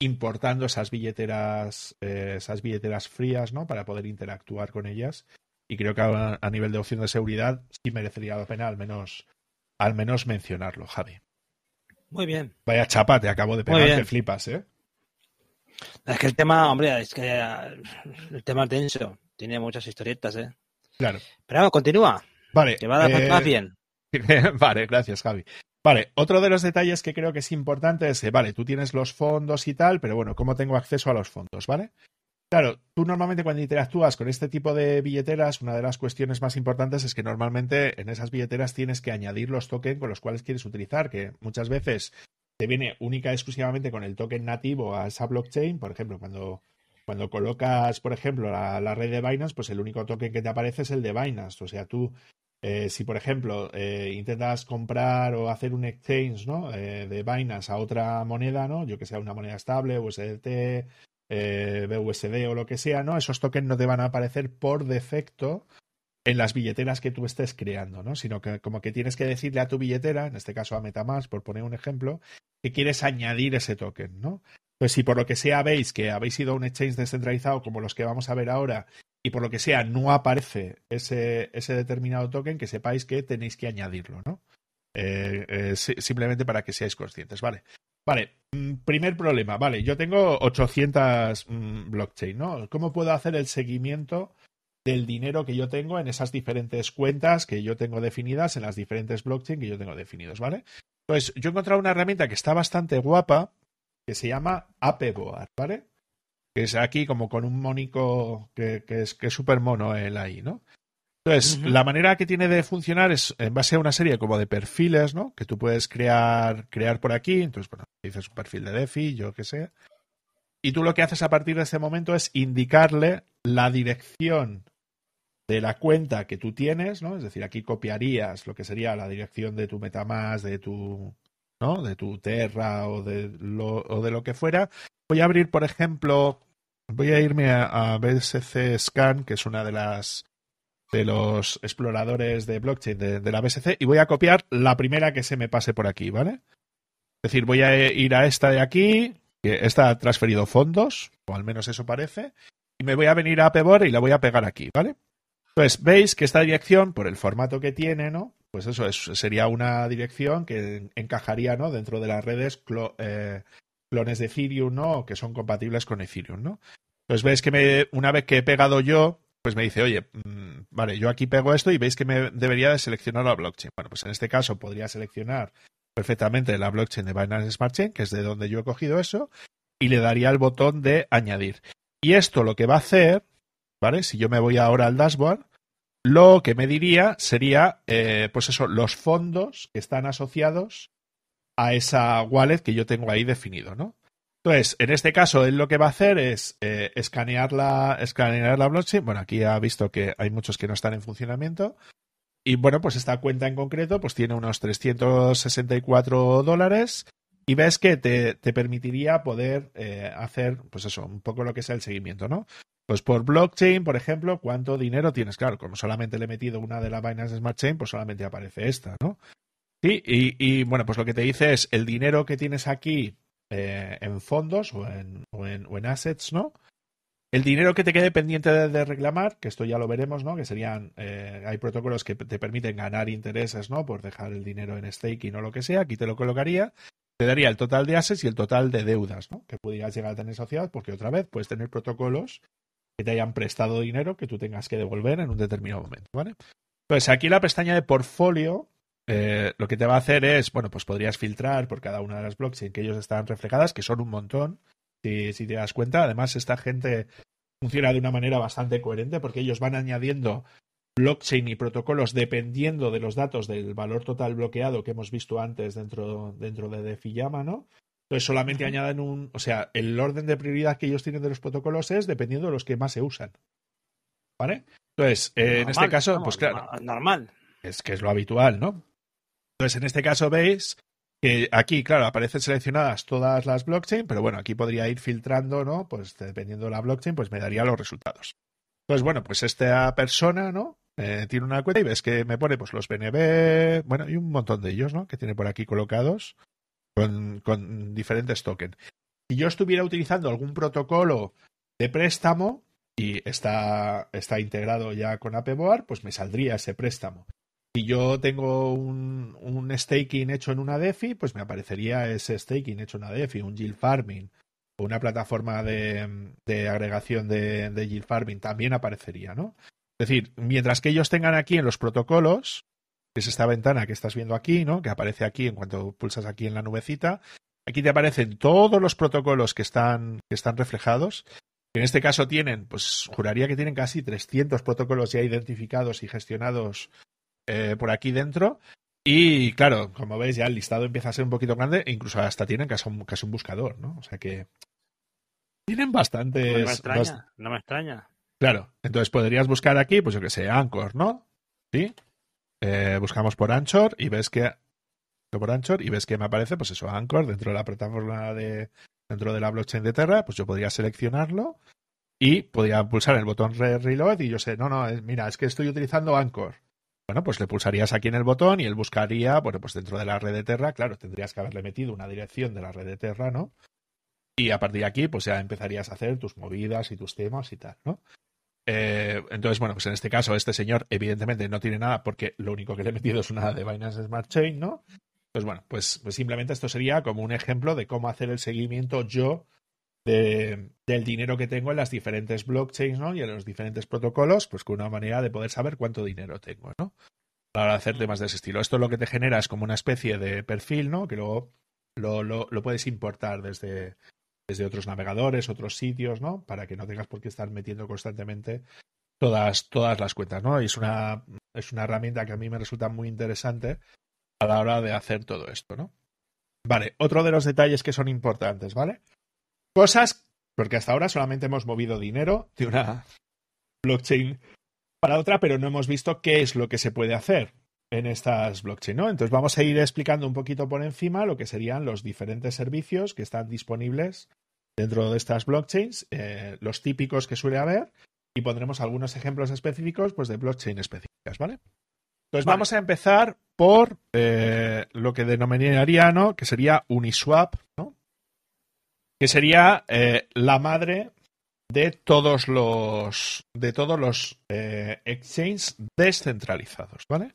Importando esas billeteras, eh, esas billeteras frías, ¿no? Para poder interactuar con ellas. Y creo que a, a nivel de opción de seguridad sí merecería la pena al menos, al menos mencionarlo, Javi. Muy bien. Vaya chapa, te acabo de pegar, que flipas, ¿eh? Es que el tema, hombre, es que eh, el tema es denso. Tiene muchas historietas, ¿eh? Claro. Pero vamos, continúa. Vale. Que va a dar eh, más bien. vale, gracias, Javi. Vale, otro de los detalles que creo que es importante es, eh, vale, tú tienes los fondos y tal, pero bueno, ¿cómo tengo acceso a los fondos, vale? Claro, tú normalmente cuando interactúas con este tipo de billeteras, una de las cuestiones más importantes es que normalmente en esas billeteras tienes que añadir los tokens con los cuales quieres utilizar, que muchas veces te viene única y exclusivamente con el token nativo a esa blockchain, por ejemplo, cuando, cuando colocas, por ejemplo, la, la red de Binance, pues el único token que te aparece es el de Binance, o sea, tú eh, si, por ejemplo, eh, intentas comprar o hacer un exchange ¿no? eh, de Binance a otra moneda, ¿no? yo que sea una moneda estable, USDT, BUSD o lo que sea, ¿no? esos tokens no te van a aparecer por defecto en las billeteras que tú estés creando, ¿no? sino que como que tienes que decirle a tu billetera, en este caso a Metamask, por poner un ejemplo, que quieres añadir ese token. ¿no? Pues si por lo que sea veis que habéis ido a un exchange descentralizado como los que vamos a ver ahora y por lo que sea no aparece ese, ese determinado token, que sepáis que tenéis que añadirlo, ¿no? Eh, eh, si- simplemente para que seáis conscientes, ¿vale? Vale, mm, primer problema, vale, yo tengo 800 mm, blockchain, ¿no? ¿Cómo puedo hacer el seguimiento del dinero que yo tengo en esas diferentes cuentas que yo tengo definidas, en las diferentes blockchain que yo tengo definidos, ¿vale? Pues yo he encontrado una herramienta que está bastante guapa, que se llama AppBoard, ¿vale? Que es aquí como con un mónico que, que es que es súper mono él ahí, ¿no? Entonces, la manera que tiene de funcionar es en base a una serie como de perfiles, ¿no? Que tú puedes crear, crear por aquí. Entonces, bueno, dices un perfil de DeFi, yo qué sé. Y tú lo que haces a partir de este momento es indicarle la dirección de la cuenta que tú tienes, ¿no? Es decir, aquí copiarías lo que sería la dirección de tu Metamask, de tu, ¿no? De tu Terra o de lo, o de lo que fuera. Voy a abrir, por ejemplo, voy a irme a, BSC Scan, que es una de las de los exploradores de blockchain de, la BSC, y voy a copiar la primera que se me pase por aquí, ¿vale? Es decir, voy a ir a esta de aquí, que está transferido fondos, o al menos eso parece, y me voy a venir a Pebor y la voy a pegar aquí, ¿vale? Entonces, veis que esta dirección, por el formato que tiene, ¿no? Pues eso es, sería una dirección que encajaría, ¿no? Dentro de las redes eh, clones de Ethereum, ¿no? Que son compatibles con Ethereum, ¿no? Entonces, veis que me, una vez que he pegado yo, pues me dice, oye, mm, vale, yo aquí pego esto y veis que me debería de seleccionar la blockchain. Bueno, pues en este caso podría seleccionar perfectamente la blockchain de Binance Smart Chain, que es de donde yo he cogido eso, y le daría el botón de añadir. Y esto lo que va a hacer, ¿vale? Si yo me voy ahora al dashboard, lo que me diría sería, eh, pues eso, los fondos que están asociados a esa wallet que yo tengo ahí definido, ¿no? Entonces, en este caso, él lo que va a hacer es eh, escanear, la, escanear la blockchain. Bueno, aquí ha visto que hay muchos que no están en funcionamiento. Y bueno, pues esta cuenta en concreto pues tiene unos 364 dólares y ves que te, permitiría poder eh, hacer, pues eso, un poco lo que es el seguimiento, ¿no? Pues por blockchain, por ejemplo, ¿cuánto dinero tienes? Claro, como solamente le he metido una de la Binance Smart Chain, pues solamente aparece esta, ¿no? Sí, y, y bueno, pues lo que te dice es el dinero que tienes aquí eh, en fondos o en, o en, assets, ¿no? El dinero que te quede pendiente de, reclamar, que esto ya lo veremos, ¿no? Que serían, eh, hay protocolos que te permiten ganar intereses, ¿no? Por dejar el dinero en staking o lo que sea, aquí te lo colocaría. Te daría el total de assets y el total de deudas, ¿no? Que pudieras llegar a tener asociadas, porque otra vez puedes tener protocolos que te hayan prestado dinero que tú tengas que devolver en un determinado momento, ¿vale? Entonces, aquí la pestaña de portfolio eh, lo que te va a hacer es, bueno, pues podrías filtrar por cada una de las blockchain que ellos están reflejadas, que son un montón, si, si te das cuenta. Además, esta gente funciona de una manera bastante coherente porque ellos van añadiendo blockchain y protocolos dependiendo de los datos del valor total bloqueado que hemos visto antes dentro, dentro de DeFi-Llama, ¿no? Entonces solamente añaden un, o sea, el orden de prioridad que ellos tienen de los protocolos es dependiendo de los que más se usan. ¿Vale? Entonces, eh, en este caso, pues claro. Normal. Es que es lo habitual, ¿no? Entonces, en este caso veis que aquí, claro, aparecen seleccionadas todas las blockchain, pero bueno, aquí podría ir filtrando, ¿no? Pues dependiendo de la blockchain, pues me daría los resultados. Entonces, bueno, pues esta persona, ¿no? Eh, tiene una cuenta y ves que me pone pues los BNB, bueno, y un montón de ellos, ¿no? Que tiene por aquí colocados con, diferentes tokens. Si yo estuviera utilizando algún protocolo de préstamo y está, está integrado ya con AppBoard, pues me saldría ese préstamo. Si yo tengo un, un, staking hecho en una DeFi, pues me aparecería ese staking hecho en una DeFi, un yield farming o una plataforma de, de agregación de, de, yield farming también aparecería, ¿no? Es decir, mientras que ellos tengan aquí en los protocolos, que es esta ventana que estás viendo aquí, ¿no? Que aparece aquí en cuanto pulsas aquí en la nubecita, aquí te aparecen todos los protocolos que están, que están reflejados. En este caso tienen, pues juraría que tienen casi 300 protocolos ya identificados y gestionados eh, por aquí dentro. Y claro, como veis, ya el listado empieza a ser un poquito grande e incluso hasta tienen casi un, casi un buscador, ¿no? O sea que tienen bastantes. No me extraña, no me extraña. Claro, entonces podrías buscar aquí, pues yo que sé, Anchor, ¿no? Sí. Eh, buscamos por Anchor y ves que por Anchor y ves que me aparece, pues eso, Anchor dentro de la plataforma de dentro de la blockchain de Terra, pues yo podría seleccionarlo y podría pulsar el botón Reload y yo sé, no, no, mira, es que estoy utilizando Anchor. Bueno, pues le pulsarías aquí en el botón y él buscaría, bueno, pues dentro de la red de Terra, claro, tendrías que haberle metido una dirección de la red de Terra, ¿no? Y a partir de aquí, pues ya empezarías a hacer tus movidas y tus temas y tal, ¿no? Eh, entonces, bueno, pues en este caso, este señor evidentemente no tiene nada porque lo único que le he metido es una de Binance Smart Chain, ¿no? Pues bueno, pues, pues simplemente esto sería como un ejemplo de cómo hacer el seguimiento yo de, del dinero que tengo en las diferentes blockchains ¿no? y en los diferentes protocolos, pues con una manera de poder saber cuánto dinero tengo, ¿no? Para hacer temas de ese estilo. Esto lo que te genera es como una especie de perfil, ¿no? Que luego lo, lo, lo puedes importar desde, desde otros navegadores, otros sitios, ¿no? Para que no tengas por qué estar metiendo constantemente todas, todas las cuentas, ¿no? Y es una, es una herramienta que a mí me resulta muy interesante a la hora de hacer todo esto, ¿no? Vale, otro de los detalles que son importantes, ¿vale? Cosas, porque hasta ahora solamente hemos movido dinero de una blockchain para otra, pero no hemos visto qué es lo que se puede hacer en estas blockchain, ¿no? Entonces vamos a ir explicando un poquito por encima lo que serían los diferentes servicios que están disponibles dentro de estas blockchains, eh, los típicos que suele haber, y pondremos algunos ejemplos específicos pues, de blockchain específicas, ¿vale? Entonces vamos a empezar por eh, lo que denominaría, ¿no? Que sería Uniswap, ¿no? Que sería eh, la madre de todos los de todos los eh, exchanges descentralizados, ¿vale?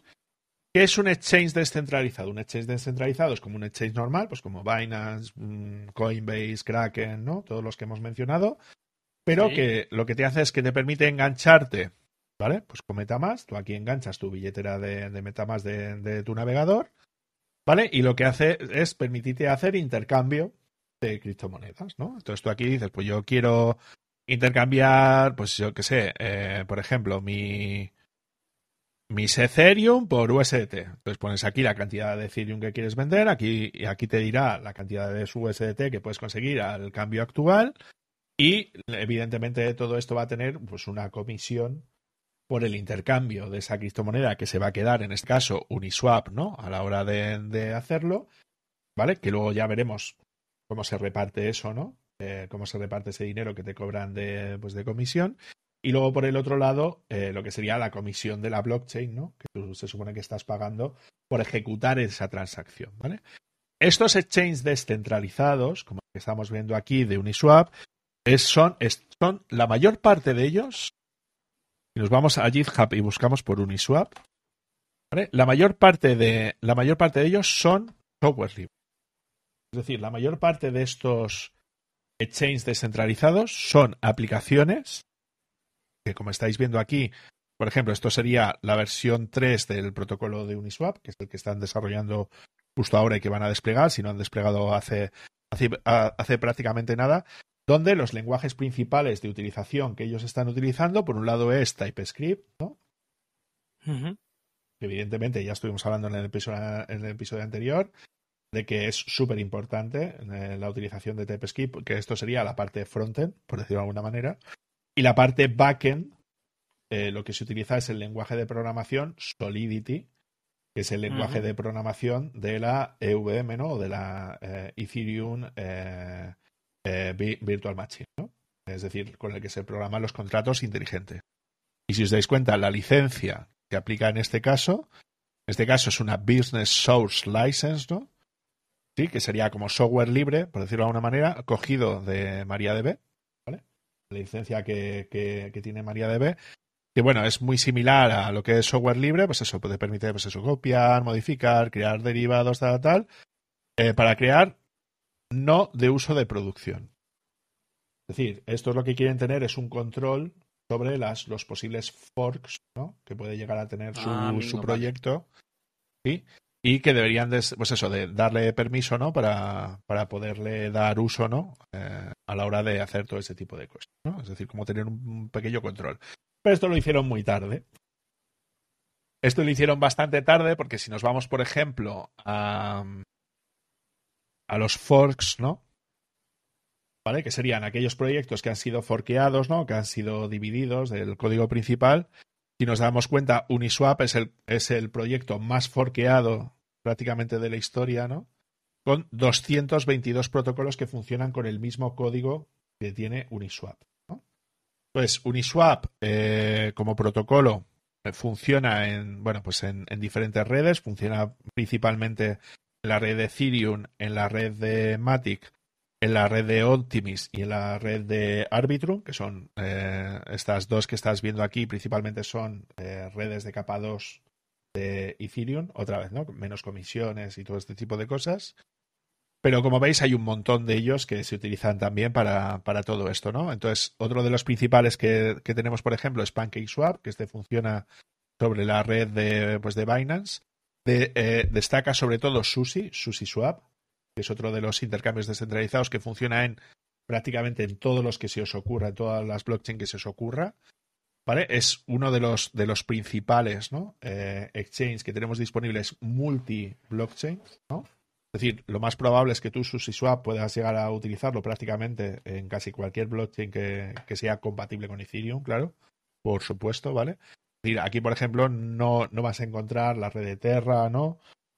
¿Qué es un exchange descentralizado? Un exchange descentralizado es como un exchange normal, pues como Binance, mm, Coinbase, Kraken, ¿no? Todos los que hemos mencionado, pero que lo que te hace es que te permite engancharte, ¿vale? Pues con Metamask, tú aquí enganchas tu billetera de, de Metamask de, de tu navegador, ¿vale? Y lo que hace es permitirte hacer intercambio de criptomonedas, ¿no? Entonces tú aquí dices, pues yo quiero intercambiar, pues yo qué sé, eh, por ejemplo, mi mis Ethereum por USDT. Entonces pones aquí la cantidad de Ethereum que quieres vender, aquí, aquí te dirá la cantidad de USDT que puedes conseguir al cambio actual y evidentemente todo esto va a tener pues una comisión por el intercambio de esa criptomoneda que se va a quedar, en este caso, Uniswap, ¿no? A la hora de, de hacerlo, ¿vale? Que luego ya veremos cómo se reparte eso, ¿no? Eh, cómo se reparte ese dinero que te cobran de, pues, de comisión. Y luego, por el otro lado, eh, lo que sería la comisión de la blockchain, ¿no? Que tú se supone que estás pagando por ejecutar esa transacción, ¿vale? Estos exchanges descentralizados, como que estamos viendo aquí de Uniswap, es, son, es, son la mayor parte de ellos. Si nos vamos a GitHub y buscamos por Uniswap, ¿vale? la mayor parte de la mayor parte de ellos son software libre. Es decir, la mayor parte de estos exchanges descentralizados son aplicaciones que, como estáis viendo aquí, por ejemplo, esto sería la versión 3 del protocolo de Uniswap, que es el que están desarrollando justo ahora y que van a desplegar, si no han desplegado hace, hace, hace prácticamente nada, donde los lenguajes principales de utilización que ellos están utilizando, por un lado es TypeScript, ¿no? Uh -huh. Evidentemente, ya estuvimos hablando en el episodio, en el episodio anterior, de que es súper importante eh, la utilización de TypeScript, que esto sería la parte frontend, por decirlo de alguna manera, y la parte backend, eh, lo que se utiliza es el lenguaje de programación Solidity, que es el lenguaje uh -huh. de programación de la EVM, ¿no? O de la eh, Ethereum eh, Virtual Machine, ¿no? Es decir, con el que se programan los contratos inteligentes. Y si os dais cuenta, la licencia que aplica en este caso, en este caso es una Business Source License, ¿no? Sí, que sería como software libre, por decirlo de alguna manera, cogido de MariaDB, ¿vale? La licencia que, que, que tiene MariaDB, que bueno, es muy similar a lo que es software libre, pues eso, puede permitir pues eso, copiar, modificar, crear derivados, tal, tal, eh, para crear no de uso de producción. Es decir, esto es lo que quieren tener es un control sobre las, los posibles forks ¿no? que puede llegar a tener su, ah, su proyecto. ¿sí? Y que deberían de, pues eso, de darle permiso, ¿no? Para, para poderle dar uso, ¿no? Eh, a la hora de hacer todo ese tipo de cosas, ¿no? Es decir, como tener un pequeño control. Pero esto lo hicieron muy tarde. Esto lo hicieron bastante tarde porque si nos vamos, por ejemplo, a, a los forks, ¿no? ¿Vale? Que serían aquellos proyectos que han sido forqueados, ¿no? Que han sido divididos del código principal. Si nos damos cuenta, Uniswap es el, es el proyecto más forqueado prácticamente de la historia, ¿no? Con 222 protocolos que funcionan con el mismo código que tiene Uniswap. ¿no? Pues Uniswap, eh, como protocolo, funciona en, bueno, pues en, en, diferentes redes, funciona principalmente en la red de Ethereum, en la red de Matic, en la red de Optimis y en la red de Arbitrum, que son eh, estas dos que estás viendo aquí, principalmente son eh, redes de capa 2 de Ethereum, otra vez, ¿no? Menos comisiones y todo este tipo de cosas. Pero como veis, hay un montón de ellos que se utilizan también para, para todo esto, ¿no? Entonces, otro de los principales que, que, tenemos, por ejemplo, es PancakeSwap, que este funciona sobre la red de, pues, de Binance. Eh, destaca sobre todo Sushi, SushiSwap, que es otro de los intercambios descentralizados que funciona en prácticamente en todos los que se os ocurra, en todas las blockchain que se os ocurra. ¿Vale? Es uno de los, de los principales ¿no? eh, exchanges que tenemos disponibles multi-blockchain. ¿no? Es decir, lo más probable es que tú SushiSwap puedas llegar a utilizarlo prácticamente en casi cualquier blockchain que, que sea compatible con Ethereum, claro. Por supuesto, ¿vale? Es aquí, por ejemplo, no, no vas a encontrar la red de Terra, ¿no?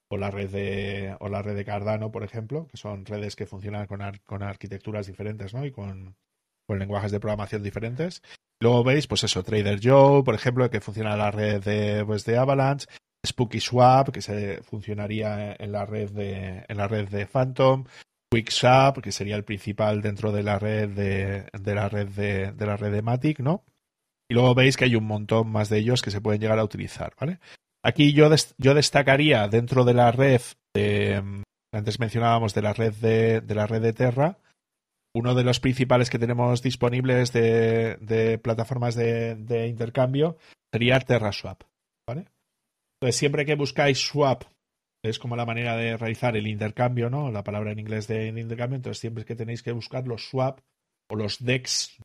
O la red de, o la red de Cardano, por ejemplo, que son redes que funcionan con, ar con arquitecturas diferentes, ¿no? Y con, con lenguajes de programación diferentes. Luego veis, pues eso, Trader Joe, por ejemplo, que funciona en la red de, pues, de Avalanche, Spooky Swap, que se funcionaría en la red de, en la red de Phantom, QuickSwap, que sería el principal dentro de la red de, de la red de, de, la red de Matic, ¿no? Y luego veis que hay un montón más de ellos que se pueden llegar a utilizar, ¿vale? Aquí yo, yo destacaría dentro de la red de, antes mencionábamos de la red de, de la red de Terra, uno de los principales que tenemos disponibles de, plataformas de, intercambio sería TerraSwap, ¿vale? Entonces siempre que buscáis swap es como la manera de realizar el intercambio, ¿no? La palabra en inglés de intercambio, entonces siempre que tenéis que buscar los swap o los DEX.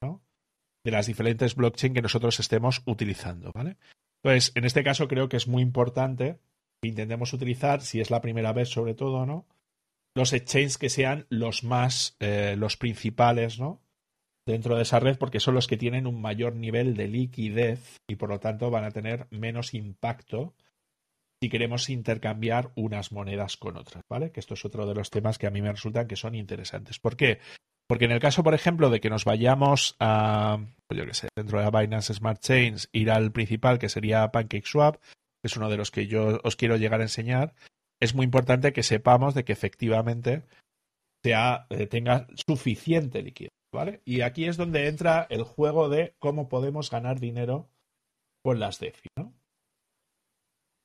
De las diferentes blockchain que nosotros estemos utilizando. Entonces, en este caso creo que es muy importante que intentemos utilizar, si es la primera vez sobre todo, ¿no? Los exchanges que sean los más, eh, los principales, ¿no? Dentro de esa red, porque son los que tienen un mayor nivel de liquidez y por lo tanto van a tener menos impacto si queremos intercambiar unas monedas con otras, ¿vale? Que esto es otro de los temas que a mí me resultan que son interesantes. ¿Por qué? Porque en el caso, por ejemplo, de que nos vayamos a, pues yo qué sé, dentro de la Binance Smart Chains, ir al principal, que sería PancakeSwap, que es uno de los que yo os quiero llegar a enseñar, es muy importante que sepamos de que efectivamente eh, tenga suficiente liquidez, ¿vale? Y aquí es donde entra el juego de cómo podemos ganar dinero con las DeFi, ¿no?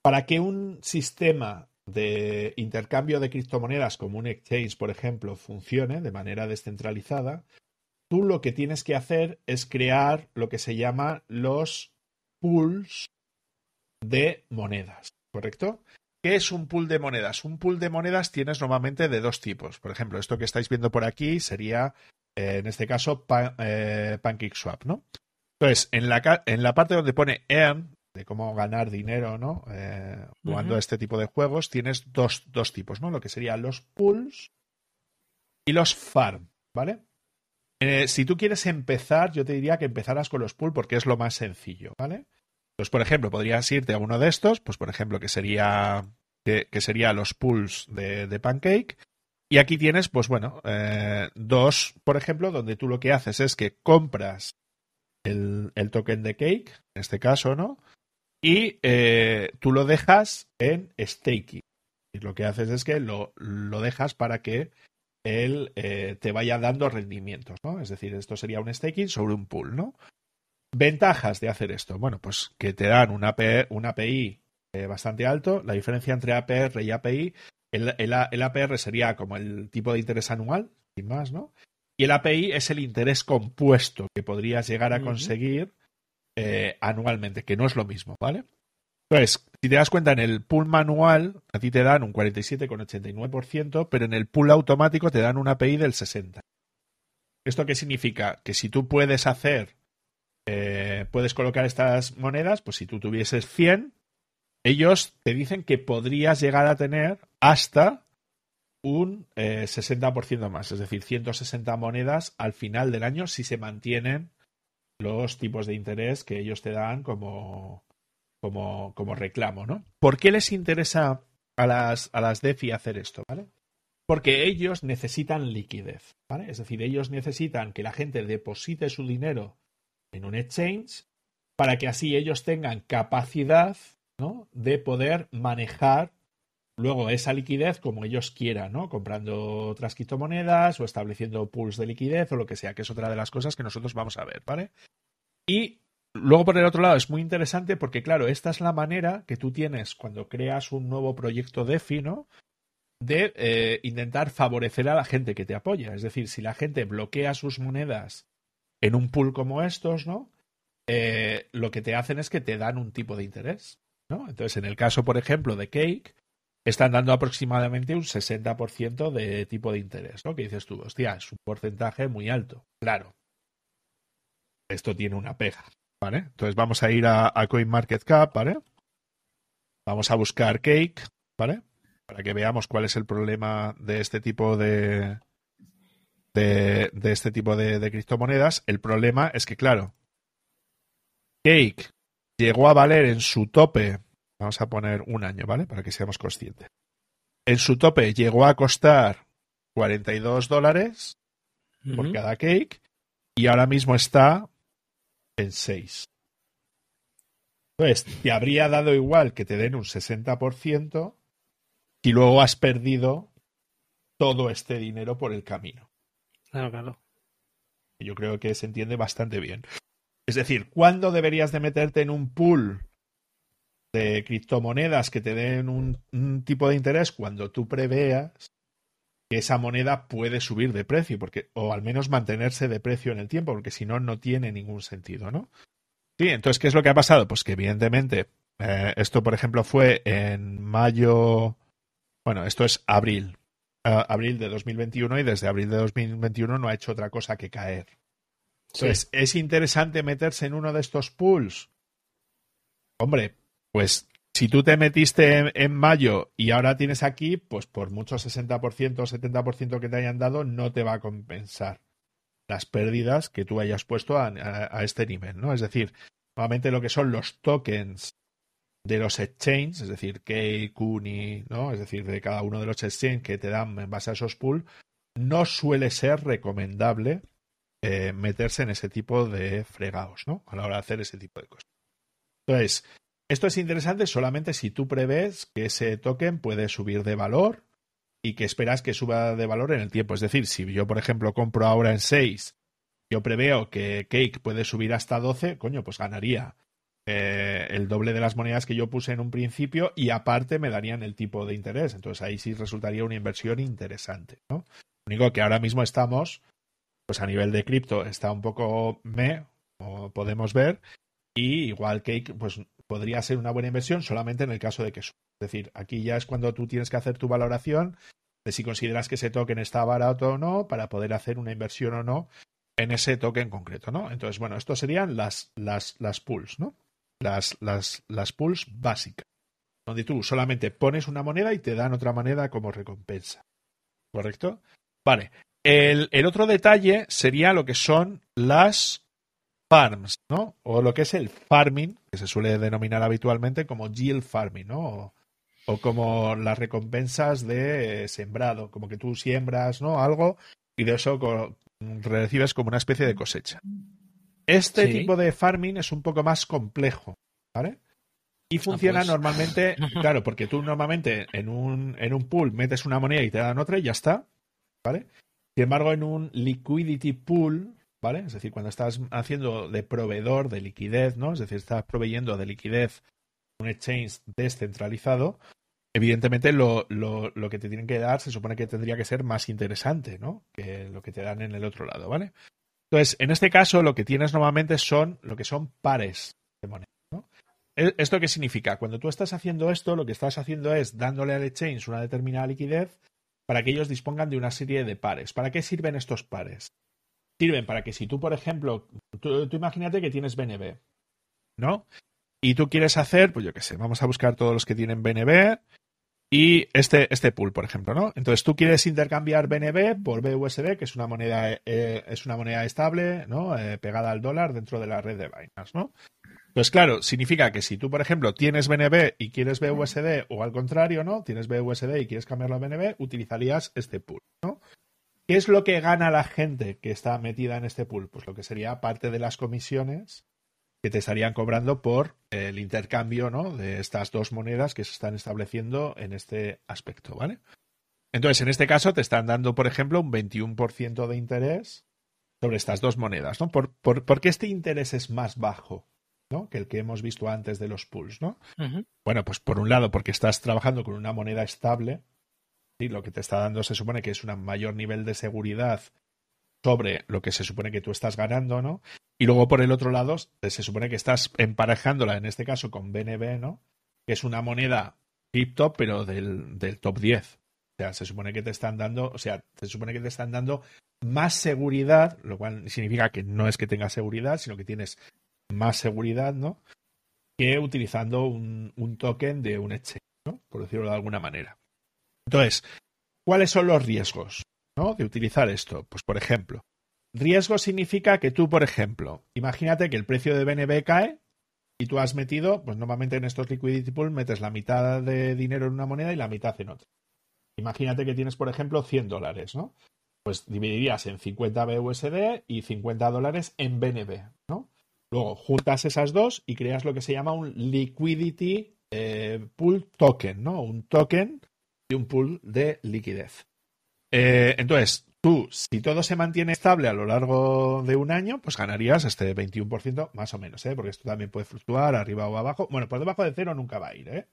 Para que un sistema de intercambio de criptomonedas como un exchange, por ejemplo, funcione de manera descentralizada, tú lo que tienes que hacer es crear lo que se llama los pools de monedas, ¿correcto? ¿Qué es un pool de monedas? Un pool de monedas tienes normalmente de dos tipos. Por ejemplo, esto que estáis viendo por aquí sería, eh, en este caso, eh, PancakeSwap, ¿no? Entonces, en la, en la parte donde pone Earn, de cómo ganar dinero, ¿no? Eh, jugando a este tipo de juegos, tienes dos, dos, tipos, ¿no? Lo que serían los pools y los farm, ¿vale? Eh, si tú quieres empezar, yo te diría que empezaras con los pools porque es lo más sencillo, ¿vale? Pues, por ejemplo, podrías irte a uno de estos, pues, por ejemplo, que sería, que, sería los pools de, de, Pancake. Y aquí tienes, pues bueno, eh, dos, por ejemplo, donde tú lo que haces es que compras el, el token de Cake, en este caso, ¿no? y eh, tú lo dejas en staking. Y lo que haces es que lo, lo dejas para que él eh, te vaya dando rendimientos, ¿no? Es decir, esto sería un staking sobre un pool, ¿no? Ventajas de hacer esto. Bueno, pues que te dan un, API, un API eh, bastante alto. La diferencia entre APR y API, el, el, el, APR sería como el tipo de interés anual, sin más, ¿no? Y el API es el interés compuesto que podrías llegar a conseguir eh, anualmente, que no es lo mismo, ¿vale? Entonces, si te das cuenta, en el pool manual a ti te dan un 47,89%, pero en el pool automático te dan un API del 60%. ¿Esto qué significa? Que si tú puedes hacer, eh, puedes colocar estas monedas, pues si tú tuvieses 100, ellos te dicen que podrías llegar a tener hasta un eh, 60% más, es decir, 160 monedas al final del año si se mantienen los tipos de interés que ellos te dan como, como, como reclamo, ¿no? ¿Por qué les interesa a las, a las DeFi hacer esto, ¿vale? Porque ellos necesitan liquidez, ¿vale? Es decir, ellos necesitan que la gente deposite su dinero en un exchange para que así ellos tengan capacidad, ¿no? De poder manejar luego esa liquidez como ellos quieran, ¿no? Comprando otras criptomonedas o estableciendo pools de liquidez o lo que sea, que es otra de las cosas que nosotros vamos a ver, ¿vale? Y luego por el otro lado es muy interesante porque, claro, esta es la manera que tú tienes cuando creas un nuevo proyecto DeFi, ¿no? De eh, intentar favorecer a la gente que te apoya. Es decir, si la gente bloquea sus monedas en un pool como estos, ¿no? Eh, lo que te hacen es que te dan un tipo de interés, ¿no? Entonces, en el caso, por ejemplo, de Cake, están dando aproximadamente un 60% de tipo de interés, ¿no? Que dices tú, hostia, es un porcentaje muy alto. Claro, esto tiene una pega, ¿vale? Entonces vamos a ir a, CoinMarketCap, ¿vale? Vamos a buscar Cake, ¿vale? Para que veamos cuál es el problema de este tipo de, de, de este tipo de, de criptomonedas. El problema es que, claro, Cake llegó a valer en su tope, vamos a poner un año, ¿vale? Para que seamos conscientes. En su tope llegó a costar 42 dólares por cada cake y ahora mismo está en 6. Entonces, te habría dado igual que te den un 60% si luego has perdido todo este dinero por el camino. Claro, claro. Yo creo que se entiende bastante bien. Es decir, ¿cuándo deberías de meterte en un pool de criptomonedas que te den un, tipo de interés? Cuando tú preveas que esa moneda puede subir de precio, porque, o al menos mantenerse de precio en el tiempo, porque si no, no tiene ningún sentido, ¿no? Sí, entonces, ¿qué es lo que ha pasado? Pues que evidentemente, eh, esto, por ejemplo, fue en mayo, bueno, esto es abril, uh, abril de 2021 y desde abril de 2021 no ha hecho otra cosa que caer. Entonces, sí. ¿es interesante meterse en uno de estos pools? Hombre, pues si tú te metiste en, en, mayo y ahora tienes aquí, pues por mucho 60% o 70% que te hayan dado, no te va a compensar las pérdidas que tú hayas puesto a, a, a, este nivel, ¿no? Es decir, nuevamente lo que son los tokens de los exchanges, es decir, Key, Kuni, ¿no? Es decir, de cada uno de los exchanges que te dan en base a esos pools, no suele ser recomendable eh, meterse en ese tipo de fregados, ¿no? A la hora de hacer ese tipo de cosas. Entonces, esto es interesante solamente si tú prevés que ese token puede subir de valor y que esperas que suba de valor en el tiempo. Es decir, si yo, por ejemplo, compro ahora en 6, yo preveo que Cake puede subir hasta 12, coño, pues ganaría eh, el doble de las monedas que yo puse en un principio y aparte me darían el tipo de interés. Entonces ahí sí resultaría una inversión interesante, ¿no? Lo único que ahora mismo estamos, pues a nivel de cripto está un poco me, como podemos ver, y igual Cake, pues podría ser una buena inversión solamente en el caso de que suba. Es decir, aquí ya es cuando tú tienes que hacer tu valoración de si consideras que ese token está barato o no para poder hacer una inversión o no en ese token concreto, ¿no? Entonces, bueno, esto serían las, las, las pools, ¿no? Las, las, las pools básicas, donde tú solamente pones una moneda y te dan otra moneda como recompensa. ¿Correcto? Vale. El, el otro detalle sería lo que son las farms, ¿no? O lo que es el farming, que se suele denominar habitualmente como yield farming, ¿no? O, o, como las recompensas de sembrado, como que tú siembras, ¿no? Algo y de eso recibes como una especie de cosecha. Este sí. tipo de farming es un poco más complejo, ¿vale? Y funciona ah, pues. normalmente, claro, porque tú normalmente en un, en un pool metes una moneda y te dan otra y ya está, ¿vale? Sin embargo, en un liquidity pool, ¿vale? Es decir, cuando estás haciendo de proveedor de liquidez, ¿no? Es decir, estás proveyendo de liquidez un exchange descentralizado, evidentemente lo, lo, lo, que te tienen que dar se supone que tendría que ser más interesante, ¿no? Que lo que te dan en el otro lado, ¿vale? Entonces, en este caso, lo que tienes normalmente son lo que son pares de moneda, ¿no? E, ¿Esto qué significa? Cuando tú estás haciendo esto, lo que estás haciendo es dándole al exchange una determinada liquidez para que ellos dispongan de una serie de pares. ¿Para qué sirven estos pares? sirven para que si tú, por ejemplo, tú, tú, imagínate que tienes BNB, ¿no? Y tú quieres hacer, pues yo qué sé, vamos a buscar todos los que tienen BNB y este, este pool, por ejemplo, ¿no? Entonces tú quieres intercambiar BNB por BUSD, que es una moneda, eh, es una moneda estable, ¿no? Eh, pegada al dólar dentro de la red de Binance, ¿no? Pues claro, significa que si tú, por ejemplo, tienes BNB y quieres BUSD, o al contrario, ¿no? Tienes BUSD y quieres cambiarlo a BNB, utilizarías este pool, ¿no? ¿Qué es lo que gana la gente que está metida en este pool? Pues lo que sería parte de las comisiones que te estarían cobrando por el intercambio ¿no? de estas dos monedas que se están estableciendo en este aspecto, ¿vale? Entonces, en este caso te están dando, por ejemplo, un 21% de interés sobre estas dos monedas, ¿no? ¿Por, por, por qué este interés es más bajo ¿no? que el que hemos visto antes de los pools, ¿no? Uh -huh. Bueno, pues por un lado, porque estás trabajando con una moneda estable, ¿sí? lo que te está dando se supone que es un mayor nivel de seguridad sobre lo que se supone que tú estás ganando, ¿no? Y luego por el otro lado, se supone que estás emparejándola, en este caso, con BNB, ¿no? Que es una moneda cripto, pero del, del top 10. O sea, se supone que te están dando, o sea, se supone que te están dando más seguridad, lo cual significa que no es que tengas seguridad, sino que tienes más seguridad, ¿no? Que utilizando un, un token de un exchange, ¿no? Por decirlo de alguna manera. Entonces, ¿cuáles son los riesgos de utilizar esto? Pues, por ejemplo, riesgo significa que tú, por ejemplo, imagínate que el precio de BNB cae y tú has metido, pues normalmente en estos liquidity pools metes la mitad de dinero en una moneda y la mitad en otra. Imagínate que tienes, por ejemplo, 100 dólares, ¿no? Pues dividirías en 50 BUSD y 50 dólares en BNB, ¿no? Luego juntas esas dos y creas lo que se llama un liquidity eh, pool token, ¿no? Un token de un pool de liquidez. Eh, entonces, tú, si todo se mantiene estable a lo largo de un año, pues ganarías este 21% más o menos, ¿eh? porque esto también puede fluctuar arriba o abajo. Bueno, por debajo de cero nunca va a ir. ¿eh?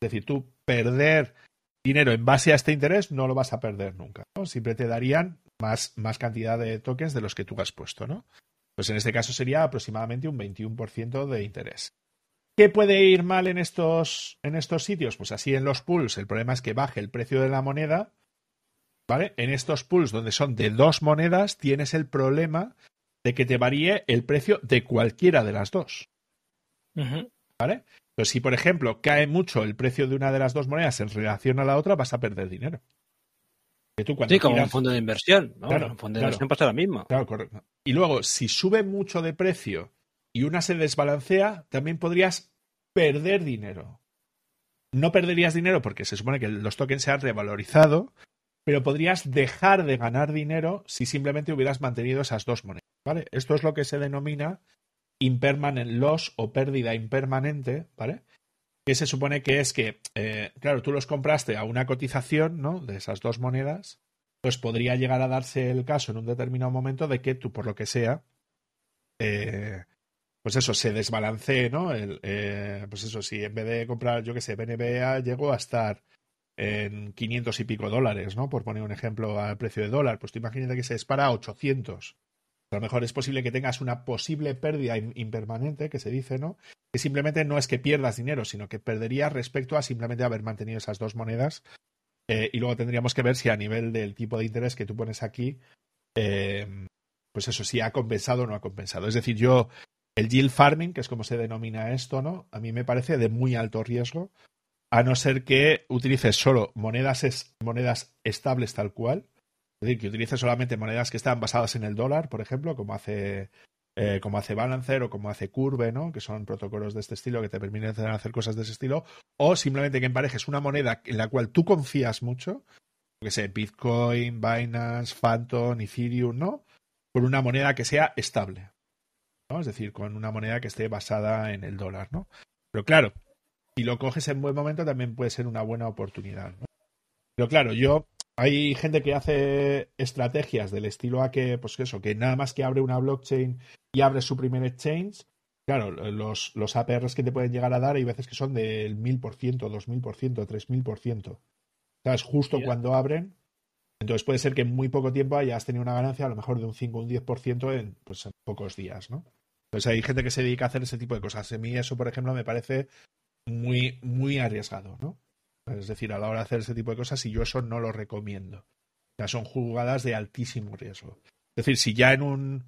Es decir, tú perder dinero en base a este interés no lo vas a perder nunca. ¿no? Siempre te darían más, más cantidad de tokens de los que tú has puesto. ¿no? Pues en este caso sería aproximadamente un 21% de interés. ¿Qué puede ir mal en estos, en estos sitios? Pues así en los pools el problema es que baje el precio de la moneda ¿vale? En estos pools donde son de dos monedas, tienes el problema de que te varíe el precio de cualquiera de las dos. ¿Vale? Entonces, si por ejemplo cae mucho el precio de una de las dos monedas en relación a la otra, vas a perder dinero. sí, como un fondo de inversión, ¿no? un fondo de inversión pasa lo mismo. Claro, correcto. Y luego, si sube mucho de precio y una se desbalancea, también podrías perder dinero. No perderías dinero porque se supone que los tokens se han revalorizado, pero podrías dejar de ganar dinero si simplemente hubieras mantenido esas dos monedas. ¿vale? Esto es lo que se denomina impermanent loss o pérdida impermanente, ¿vale? Que se supone que es que, eh, claro, tú los compraste a una cotización, ¿no? De esas dos monedas, pues podría llegar a darse el caso en un determinado momento de que tú, por lo que sea, eh, pues eso, se desbalancee, ¿no? El, eh, pues eso, si en vez de comprar, yo qué sé, BNBA llegó a estar en 500 y pico dólares, ¿no? Por poner un ejemplo al precio de dólar, pues tú imagínate que se dispara a 800. A lo mejor es posible que tengas una posible pérdida impermanente, que se dice, ¿no? Que simplemente no es que pierdas dinero, sino que perderías respecto a simplemente haber mantenido esas dos monedas. Eh, y luego tendríamos que ver si a nivel del tipo de interés que tú pones aquí, eh, pues eso, si ha compensado o no ha compensado. Es decir, yo, el yield farming, que es como se denomina esto, ¿no? A mí me parece de muy alto riesgo, a no ser que utilices solo monedas, monedas estables tal cual. Es decir, que utilices solamente monedas que están basadas en el dólar, por ejemplo, como hace, eh, como hace Balancer o como hace Curve, ¿no? que son protocolos de este estilo que te permiten hacer cosas de ese estilo. O simplemente que emparejes una moneda en la cual tú confías mucho, que sé, Bitcoin, Binance, Phantom, Ethereum, ¿no? Con una moneda que sea estable. ¿no? Es decir, con una moneda que esté basada en el dólar, ¿no? Pero claro, si lo coges en buen momento también puede ser una buena oportunidad. Pero claro, yo hay gente que hace estrategias del estilo a que, pues eso, que nada más que abre una blockchain y abre su primer exchange, claro, los, los APRs que te pueden llegar a dar hay veces que son del 1000%, 2000%, 3000%. ¿Sabes? Justo cuando abren. Entonces puede ser que en muy poco tiempo hayas tenido una ganancia a lo mejor de un 5 o un 10% en, pues, en pocos días, ¿no? Entonces hay gente que se dedica a hacer ese tipo de cosas. A mí eso, por ejemplo, me parece muy, muy arriesgado, ¿no? Es decir, a la hora de hacer ese tipo de cosas, y yo eso no lo recomiendo. O sea, son jugadas de altísimo riesgo. Es decir, si ya en un,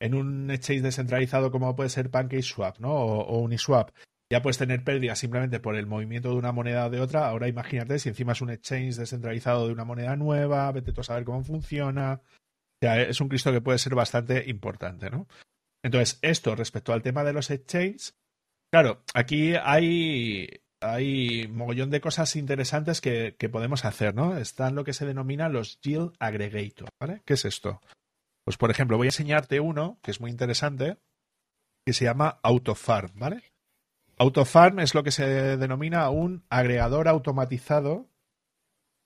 en un exchange descentralizado como puede ser PancakeSwap, ¿no? O, Uniswap, ya puedes tener pérdidas simplemente por el movimiento de una moneda o de otra. Ahora imagínate si encima es un exchange descentralizado de una moneda nueva, vete tú a saber cómo funciona. O sea, es un Cristo que puede ser bastante importante, ¿no? Entonces, esto respecto al tema de los exchanges, Claro, aquí hay, hay mogollón de cosas interesantes que, podemos hacer, ¿no? Están lo que se denomina los yield aggregator, ¿vale? ¿Qué es esto? Pues, por ejemplo, voy a enseñarte uno que es muy interesante, que se llama AutoFarm, ¿vale? AutoFarm es lo que se denomina un agregador automatizado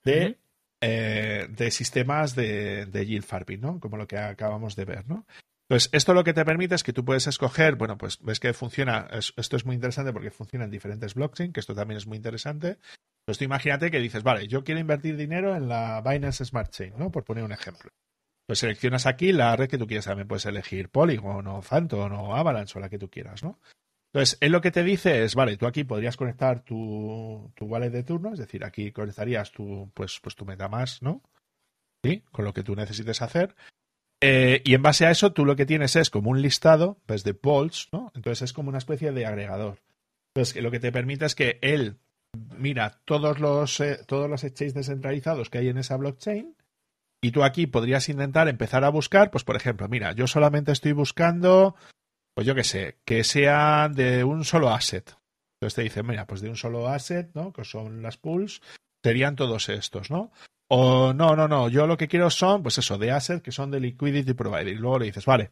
de, eh, de sistemas de, de, yield farming, ¿no? Como lo que acabamos de ver, ¿no? Entonces, esto lo que te permite es que tú puedes escoger, bueno, pues ves que funciona, esto es muy interesante porque funciona en diferentes blockchains, que esto también es muy interesante. Entonces, tú imagínate que dices, vale, yo quiero invertir dinero en la Binance Smart Chain, ¿no? Por poner un ejemplo. Pues seleccionas aquí la red que tú quieras, también puedes elegir Polygon o Phantom o Avalanche o la que tú quieras, ¿no? Entonces, él lo que te dice es, vale, tú aquí podrías conectar tu, tu wallet de turno, es decir, aquí conectarías tu, pues, pues tu MetaMask, ¿no? ¿Sí? Con lo que tú necesites hacer. Eh, y en base a eso, tú lo que tienes es como un listado pues, de polls, ¿no? Entonces es como una especie de agregador. Entonces, lo que te permite es que él mira todos los, eh, todos los exchanges descentralizados que hay en esa blockchain y tú aquí podrías intentar empezar a buscar, pues por ejemplo, mira, yo solamente estoy buscando, pues yo qué sé, que sean de un solo asset. Entonces te dice, mira, pues de un solo asset, ¿no? Que son las pools, serían todos estos, ¿no? O no, no, no, yo lo que quiero son, pues eso, de asset que son de liquidity provider. Y luego le dices, vale,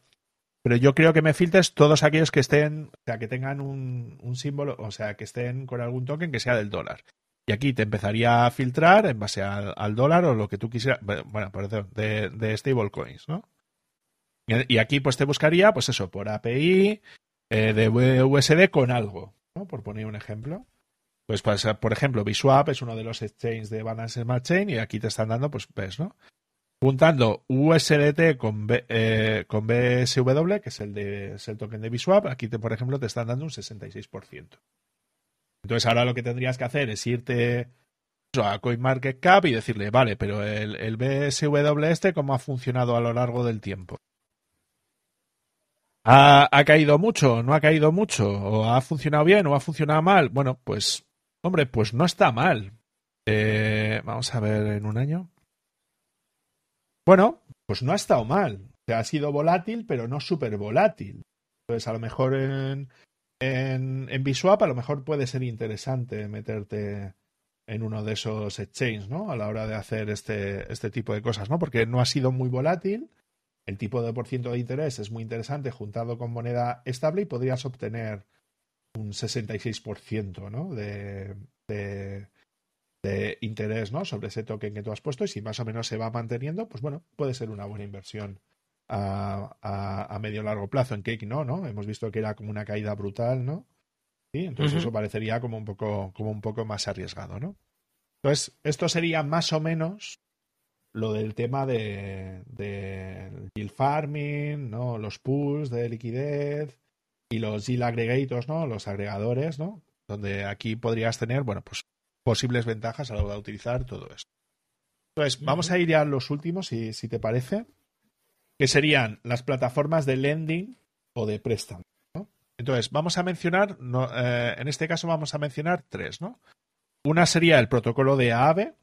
pero yo creo que me filtres todos aquellos que estén, o sea, que tengan un, símbolo, o sea, que estén con algún token que sea del dólar. Y aquí te empezaría a filtrar en base al, dólar o lo que tú quisieras, bueno, perdón, de, de stablecoins, ¿no? Y aquí pues te buscaría, pues eso, por API, eh, de USD con algo, ¿no? Por poner un ejemplo. Pues, por ejemplo, Biswap es uno de los exchanges de Balance Smart Chain y aquí te están dando, pues ves, ¿no? Juntando USDT con, eh, BSW, que es el, de, es el token de Biswap, aquí, te, por ejemplo, te están dando un 66%. Entonces ahora lo que tendrías que hacer es irte a CoinMarketCap y decirle, vale, pero el, el BSW este, ¿cómo ha funcionado a lo largo del tiempo? ¿Ha, ¿Ha, caído mucho? ¿No ha caído mucho? ¿O ha funcionado bien? ¿O ha funcionado mal? Bueno, pues, hombre, pues no está mal. Eh, vamos a ver en un año. Bueno, pues no ha estado mal. O sea, ha sido volátil, pero no súper volátil. Entonces, a lo mejor en, en, en Biswap, a lo mejor puede ser interesante meterte en uno de esos exchanges, ¿no? A la hora de hacer este, este tipo de cosas, ¿no? Porque no ha sido muy volátil, el tipo de por ciento de interés es muy interesante juntado con moneda estable y podrías obtener un 66% ¿no? de, de, de interés ¿no? sobre ese token que tú has puesto y si más o menos se va manteniendo, pues bueno, puede ser una buena inversión a, a, a medio largo plazo. En Cake no, ¿no? Hemos visto que era como una caída brutal, ¿no? ¿Sí? Entonces uh -huh. eso parecería como un poco, como un poco más arriesgado, ¿no? Entonces, esto sería más o menos lo del tema de, de yield farming, ¿no? Los pools de liquidez y los yield aggregators, ¿no? Los agregadores, ¿no? Donde aquí podrías tener, bueno, pues posibles ventajas a la hora de utilizar todo esto. Entonces, vamos a ir ya a los últimos, si, si te parece, que serían las plataformas de lending o de préstamo. ¿no? Entonces, vamos a mencionar, no, eh, en este caso vamos a mencionar tres, ¿no? Una sería el protocolo de AAVE.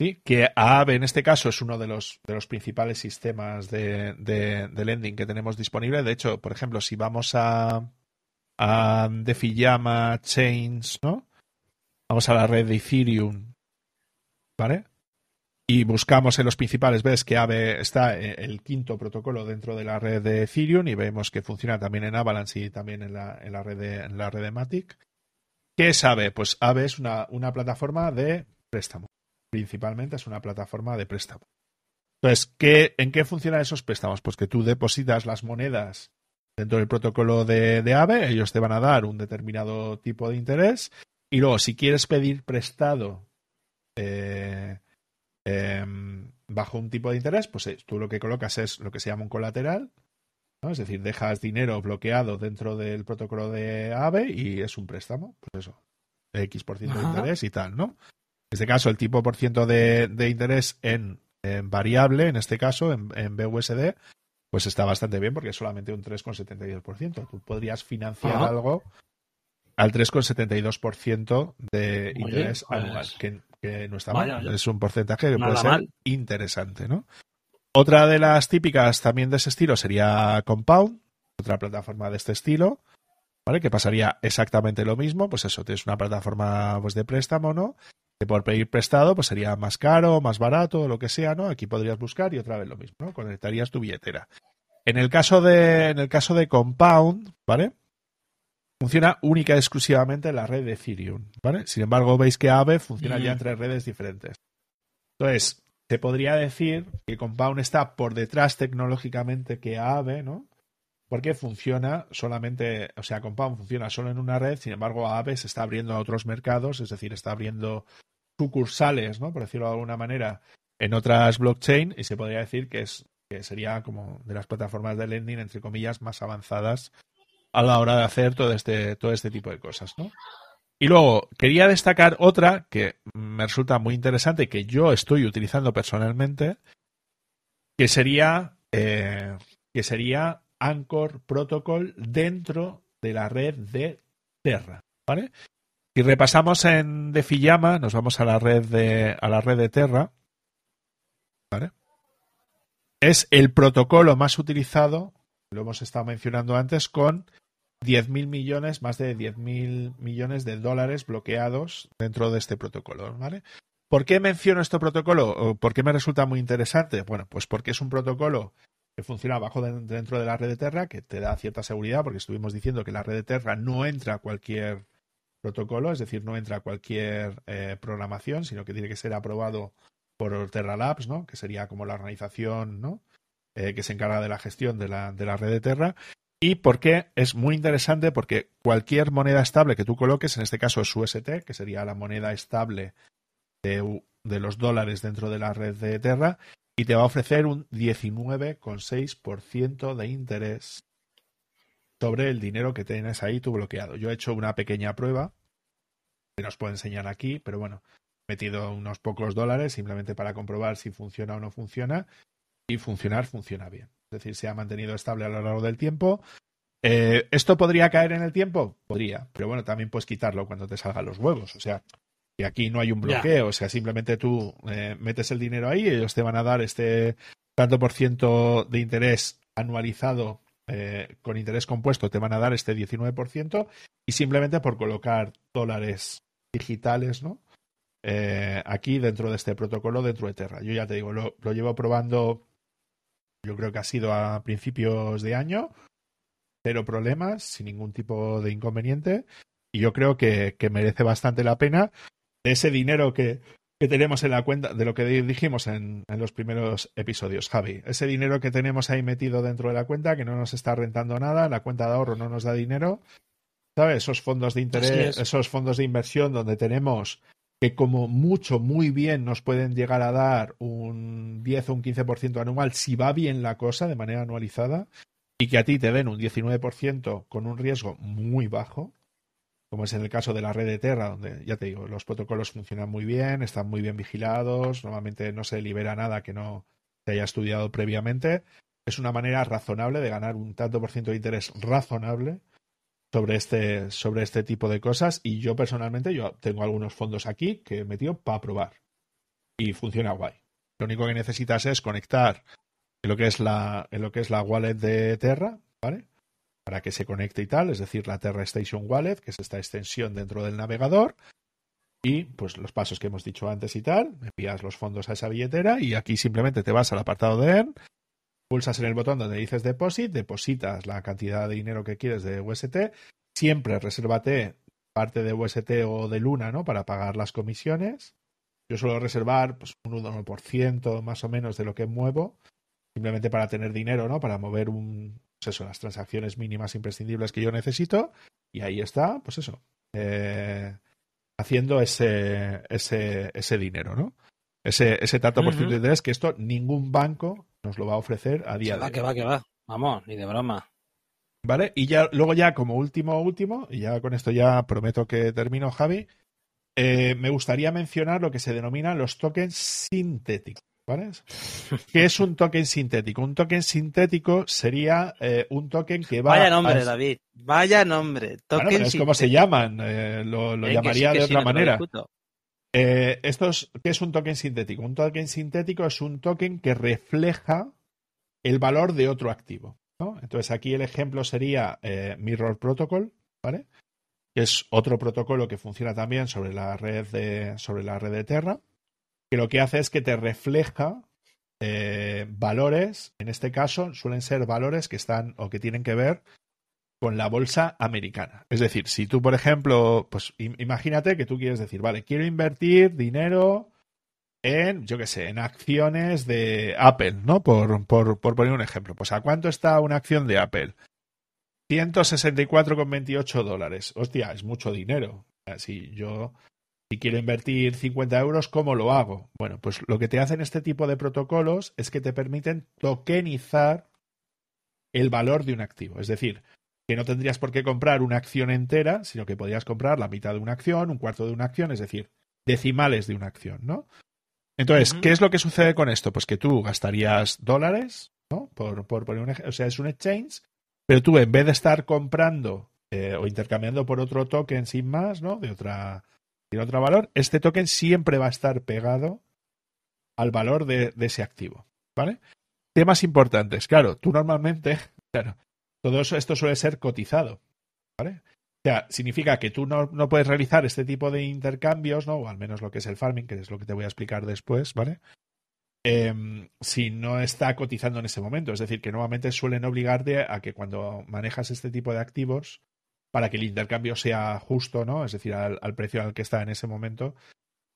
¿Sí? que AAVE en este caso es uno de los, de los principales sistemas de, de, lending que tenemos disponible. De hecho, por ejemplo, si vamos a, a Defiyama Chains, ¿no? Vamos a la red de Ethereum, ¿vale? Y buscamos en los principales, ves que AVE está el quinto protocolo dentro de la red de Ethereum y vemos que funciona también en Avalanche y también en la, en la, red, de, en la red de Matic. ¿Qué es AVE? Pues AVE es una, una plataforma de préstamo. Principalmente es una plataforma de préstamo. Entonces, ¿qué, ¿en qué funcionan esos préstamos? Pues que tú depositas las monedas dentro del protocolo de, de AVE, ellos te van a dar un determinado tipo de interés y luego, si quieres pedir prestado eh, eh, bajo un tipo de interés, pues eh, tú lo que colocas es lo que se llama un colateral, ¿no? es decir, dejas dinero bloqueado dentro del protocolo de AVE y es un préstamo, pues eso, X por ciento de interés y tal, ¿no? En este caso, el tipo por ciento de, de interés en, en, variable, en este caso, en, en, BUSD, pues está bastante bien porque es solamente un 3,72%. Tú podrías financiar algo al 3,72% de Oye, interés pues... anual, que, que, no está mal. Es un porcentaje que puede ser mal. interesante, ¿no? Otra de las típicas también de ese estilo sería Compound, otra plataforma de este estilo, ¿vale? Que pasaría exactamente lo mismo, pues eso, tienes una plataforma pues, de préstamo, ¿no? Por pedir prestado pues sería más caro, más barato, lo que sea, ¿no? Aquí podrías buscar y otra vez lo mismo, ¿no? Conectarías tu billetera. En el caso de, en el caso de Compound, ¿vale? funciona única y exclusivamente en la red de Ethereum. ¿vale? Sin embargo, veis que Aave funciona mm. ya en tres redes diferentes. Entonces, se podría decir que Compound está por detrás tecnológicamente que Aave, ¿no? Porque funciona solamente, o sea, Compound funciona solo en una red, sin embargo, Aave se está abriendo a otros mercados, es decir, está abriendo sucursales, ¿no? Por decirlo de alguna manera, en otras blockchain y se podría decir que es que sería como de las plataformas de lending, entre comillas, más avanzadas a la hora de hacer todo este, todo este tipo de cosas, ¿no? Y luego, quería destacar otra que me resulta muy interesante que yo estoy utilizando personalmente, que sería, eh, que sería Anchor Protocol dentro de la red de Terra, ¿vale? Si repasamos en Defiyama, nos vamos a la red de, a la red de Terra. Es el protocolo más utilizado lo hemos estado mencionando antes, con 10.000 millones, más de 10.000 millones de dólares bloqueados dentro de este protocolo. ¿Por qué menciono este protocolo? ¿Por qué me resulta muy interesante? Bueno, pues porque es un protocolo que funciona bajo de, dentro de la red de Terra, que te da cierta seguridad, porque estuvimos diciendo que la red de Terra no entra cualquier protocolo, es decir, no entra cualquier eh, programación, sino que tiene que ser aprobado por Terra Labs, ¿no? que sería como la organización ¿no? Eh, que se encarga de la gestión de la, de la red de Terra. Y porque es muy interesante porque cualquier moneda estable que tú coloques, en este caso es UST, que sería la moneda estable de, de los dólares dentro de la red de Terra, y te va a ofrecer un 19,6% de interés sobre el dinero que tienes ahí tú bloqueado. Yo he hecho una pequeña prueba, que nos puedo enseñar aquí, pero bueno, he metido unos pocos dólares simplemente para comprobar si funciona o no funciona, y funcionar funciona bien. Es decir, se ha mantenido estable a lo largo del tiempo. Eh, ¿Esto podría caer en el tiempo? Podría, pero bueno, también puedes quitarlo cuando te salgan los huevos. O sea, y aquí no hay un bloqueo, o sea, simplemente tú eh, metes el dinero ahí y ellos te van a dar este tanto por ciento de interés anualizado eh, con interés compuesto, te van a dar este 19% y simplemente por colocar dólares digitales, ¿no? Eh, aquí dentro de este protocolo, dentro de Terra. Yo ya te digo, lo, llevo probando, yo creo que ha sido a principios de año, cero problemas, sin ningún tipo de inconveniente. Y yo creo que merece bastante la pena ese dinero que, tenemos en la cuenta, de lo que dijimos en, los primeros episodios, Javi. Ese dinero que tenemos ahí metido dentro de la cuenta, que no nos está rentando nada, la cuenta de ahorro no nos da dinero. ¿Sabes? Esos fondos de interés, esos fondos de inversión donde tenemos que como mucho, muy bien nos pueden llegar a dar un 10 o un 15% anual si va bien la cosa de manera anualizada y que a ti te den un 19% con un riesgo muy bajo, como es en el caso de la red de Terra, donde ya te digo, los protocolos funcionan muy bien, están muy bien vigilados, normalmente no se libera nada que no se haya estudiado previamente. Es una manera razonable de ganar un tanto por ciento de interés razonable sobre este, sobre este tipo de cosas. Y yo personalmente, yo tengo algunos fondos aquí que he metido para probar. Y funciona guay. Lo único que necesitas es conectar en lo que es la, en lo que es la wallet de Terra, ¿vale? Para que se conecte y tal, es decir, la Terra Station Wallet, que es esta extensión dentro del navegador, y pues los pasos que hemos dicho antes y tal, envías los fondos a esa billetera y aquí simplemente te vas al apartado de Earn, pulsas en el botón donde dices Deposit, depositas la cantidad de dinero que quieres de UST, siempre resérvate parte de UST o de Luna, ¿no? Para pagar las comisiones. Yo suelo reservar pues, un 1% más o menos de lo que muevo, simplemente para tener dinero, ¿no? Para mover un, pues eso, las transacciones mínimas imprescindibles que yo necesito. Y ahí está, pues eso, eh, haciendo ese, ese, ese dinero, ¿no? Ese, ese tanto por ciento de interés que esto ningún banco nos lo va a ofrecer a día de hoy. que va, que va. Vamos, ni de broma. ¿Vale? Y ya, luego ya como último, último, y ya con esto ya prometo que termino, Javi, eh, me gustaría mencionar lo que se denomina los tokens sintéticos. ¿Vale? ¿Qué es un token sintético? Un token sintético sería eh, un token que va. Vaya nombre, David. Vaya nombre. Token es como se llaman. Eh, lo, llamaría de otra manera. Eh, estos, ¿Qué es un token sintético? Un token sintético es un token que refleja el valor de otro activo. Entonces aquí el ejemplo sería Mirror Protocol, ¿vale? Que es otro protocolo que funciona también sobre la red de, sobre la red de Terra que lo que hace es que te refleja eh, valores, en este caso suelen ser valores que están o que tienen que ver con la bolsa americana. Es decir, si tú, por ejemplo, pues imagínate que tú quieres decir, vale, quiero invertir dinero en, yo qué sé, en acciones de Apple, ¿no? Por, por, por poner un ejemplo. Pues ¿a cuánto está una acción de Apple? 164,28 dólares. Hostia, es mucho dinero. Si yo si quiero invertir 50 euros, ¿cómo lo hago? Bueno, pues lo que te hacen este tipo de protocolos es que te permiten tokenizar el valor de un activo. Es decir, que no tendrías por qué comprar una acción entera, sino que podrías comprar la mitad de una acción, un cuarto de una acción, es decir, decimales de una acción, ¿no? Entonces, ¿qué es lo que sucede con esto? Pues que tú gastarías dólares, ¿no? Por, por poner un ejemplo, o sea, es un exchange, pero tú en vez de estar comprando eh, o intercambiando por otro token sin más, ¿no? De otra tiene otro valor, este token siempre va a estar pegado al valor de, ese activo. ¿Vale? Temas importantes. Claro, tú normalmente, claro, todo eso, esto suele ser cotizado. ¿Vale? O sea, significa que tú no, puedes realizar este tipo de intercambios, ¿no? O al menos lo que es el farming, que es lo que te voy a explicar después, ¿vale? Em, si no está cotizando en ese momento. Es decir, que normalmente suelen obligarte a que cuando manejas este tipo de activos, para que el intercambio sea justo, ¿no? Es decir, al, precio al que está en ese momento,